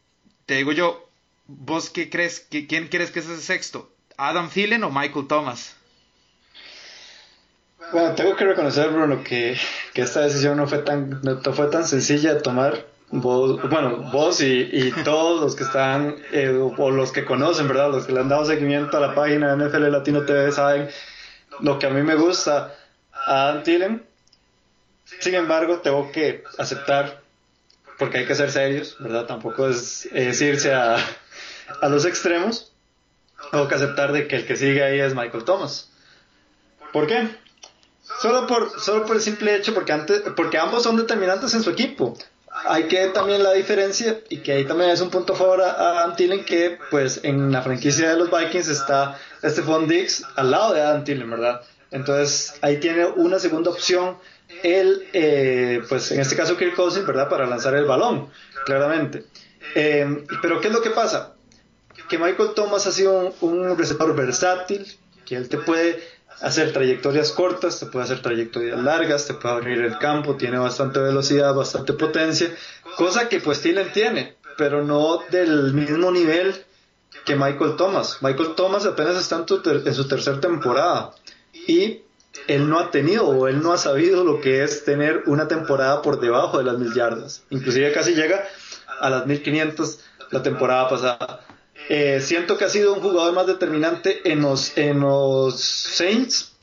Te digo yo, ¿Vos qué crees? ¿Quién crees que es ese sexto? ¿Adam Thielen o Michael Thomas? Bueno, tengo que reconocer, Bruno, que, que esta decisión no fue tan, no fue tan sencilla de tomar. bueno, vos y, todos los que están, eh, o los que conocen, ¿verdad? Los que le han dado seguimiento a la página de NFL Latino TV saben lo que a mí me gusta a Adam Thielen. Sin embargo, tengo que aceptar, porque hay que ser serios, ¿verdad? Tampoco es, es irse a, a los extremos, tengo que aceptar de que el que sigue ahí es Michael Thomas. ¿Por qué? Solo por, solo por el simple hecho, porque, antes, porque ambos son determinantes en su equipo. Hay que también la diferencia, y que ahí también es un punto a favor a, Adam que pues en la franquicia de los Vikings está Stephon Diggs al lado de Adam ¿verdad? Entonces ahí tiene una segunda opción, él, eh, pues en este caso Kirk Cousins, ¿verdad? Para lanzar el balón, claramente. Eh, pero ¿qué es lo que pasa? Que Michael Thomas ha sido un, receptor versátil, que él te puede hacer trayectorias cortas, te puede hacer trayectorias largas, te puede abrir el campo, tiene bastante velocidad, bastante potencia, cosa que pues Thielen tiene, pero no del mismo nivel que Michael Thomas. Michael Thomas apenas está en, en su tercera temporada y él no ha tenido o él no ha sabido lo que es tener una temporada por debajo de las mil yardas. Inclusive casi llega a las 1500 la temporada pasada. Eh, siento que ha sido un jugador más determinante en los, en los Saints,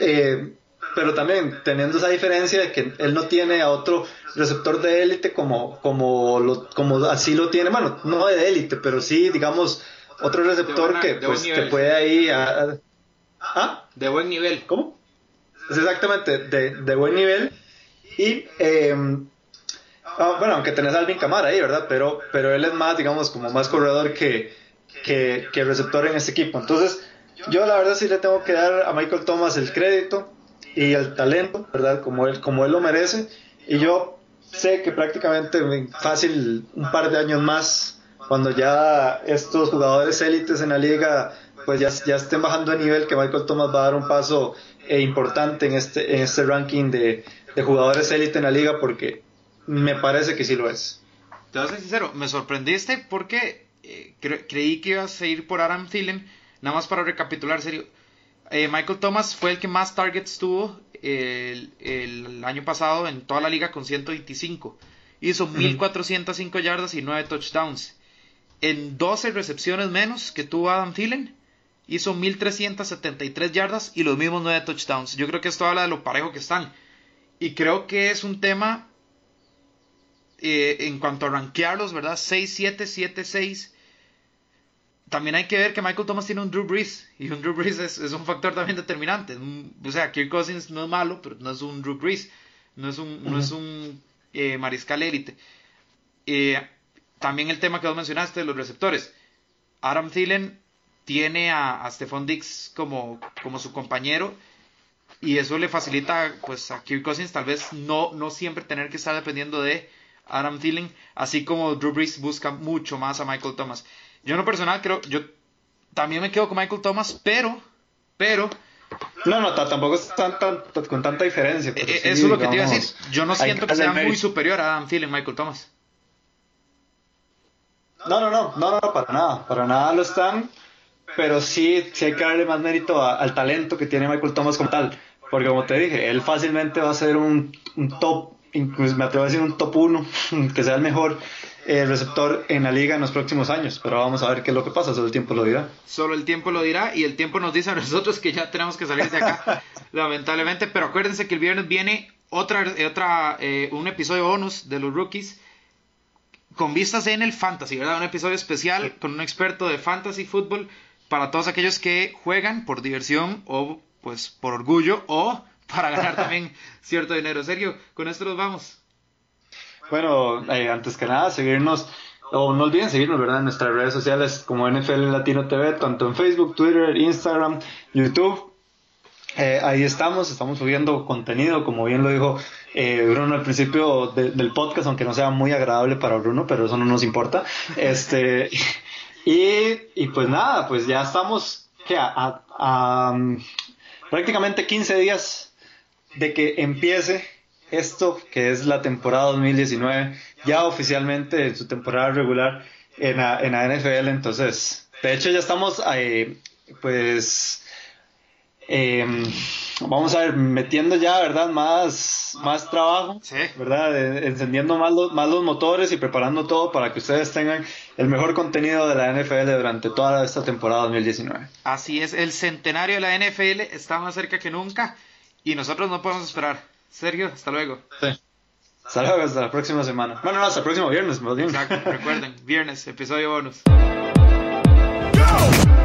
eh, pero también teniendo esa diferencia de que él no tiene a otro receptor de élite como, como, como así lo tiene, bueno, no de élite, pero sí, digamos, otro receptor que, pues, que puede ahí... ¿Ah? De buen nivel. ¿Cómo? exactamente, de, de buen nivel. Y eh, Ah, bueno, aunque tenés a Alvin Camara ahí, ¿verdad? Pero, pero él es más, digamos, como más corredor que, que, receptor en este equipo. Entonces, yo la verdad sí le tengo que dar a Michael Thomas el crédito y el talento, ¿verdad? Como él, como él lo merece. Y yo sé que prácticamente fácil un par de años más, cuando ya estos jugadores élites en la liga pues ya, ya estén bajando de nivel, que Michael Thomas va a dar un paso eh, importante en este, en este ranking de, de jugadores élite en la liga, porque me parece que sí lo es. Te voy a ser sincero, me sorprendiste porque eh, creí que ibas a ir por Adam Thielen. Nada más para recapitular, serio. Eh, Michael Thomas fue el que más targets tuvo el, el, año pasado en toda la liga con 125. Hizo 1405 yardas y 9 touchdowns. En 12 recepciones menos que tuvo Adam Thielen, hizo 1373 yardas y los mismos 9 touchdowns. Yo creo que esto habla de lo parejo que están. Y creo que es un tema eh, en cuanto a rankearlos, ¿verdad? 6-7, 7-6. También hay que ver que Michael Thomas tiene un Drew Brees. Y un Drew Brees es, un factor también determinante. O sea, Kirk Cousins no es malo, pero no es un Drew Brees. No es un, no es un eh, mariscal élite. Eh, también el tema que vos mencionaste de los receptores. Adam Thielen tiene a, a Stephon Dix como, como su compañero y eso le facilita pues a Kirk Cousins tal vez no, no siempre tener que estar dependiendo de Adam Thielen, así como Drew Brees busca mucho más a Michael Thomas. Yo en lo personal creo, yo también me quedo con Michael Thomas, pero, pero... No, no, tampoco es tan, con tanta diferencia. Eh, eso es lo que te iba a decir. Yo no siento que sea muy superior a Adam Thielen, Michael Thomas. No, no, no, no, no, para nada, para nada lo están, pero sí, sí hay que darle más mérito al talento que tiene Michael Thomas como tal, porque como te dije, él fácilmente va a ser un, un top incluso me atrevo a decir un top 1, que sea el mejor eh, receptor en la liga en los próximos años. Pero vamos a ver qué es lo que pasa, solo el tiempo lo dirá. Solo el tiempo lo dirá y el tiempo nos dice a nosotros que ya tenemos que salir de acá, lamentablemente. Pero acuérdense que el viernes viene otra, otra eh, un episodio bonus de los rookies con vistas en el fantasy, ¿verdad? Un episodio especial con un experto de fantasy fútbol para todos aquellos que juegan por diversión o pues por orgullo o para ganar también cierto dinero. Sergio, con esto nos vamos. Bueno, eh, antes que nada, seguirnos, o no olviden seguirnos, ¿verdad? En nuestras redes sociales como NFL Latino TV, tanto en Facebook, Twitter, Instagram, YouTube. Eh, ahí estamos, estamos subiendo contenido, como bien lo dijo eh, Bruno al principio del podcast, aunque no sea muy agradable para Bruno, pero eso no nos importa. Este, y, y pues nada, pues ya estamos a, a prácticamente 15 días de que empiece esto que es la temporada 2019, ya oficialmente en su temporada regular en la, en la NFL. Entonces, de hecho, ya estamos ahí, pues, em, vamos a ver, metiendo ya, ¿verdad? Más, más trabajo, ¿verdad? encendiendo más los, más los motores y preparando todo para que ustedes tengan el mejor contenido de la NFL durante toda esta temporada 2019. Así es, el centenario de la NFL está más cerca que nunca. Y nosotros no podemos esperar. Sergio, hasta luego. Sí. Hasta luego, hasta la próxima semana. Bueno, no, hasta el próximo viernes, Exacto, recuerden, viernes, episodio bonus. Go!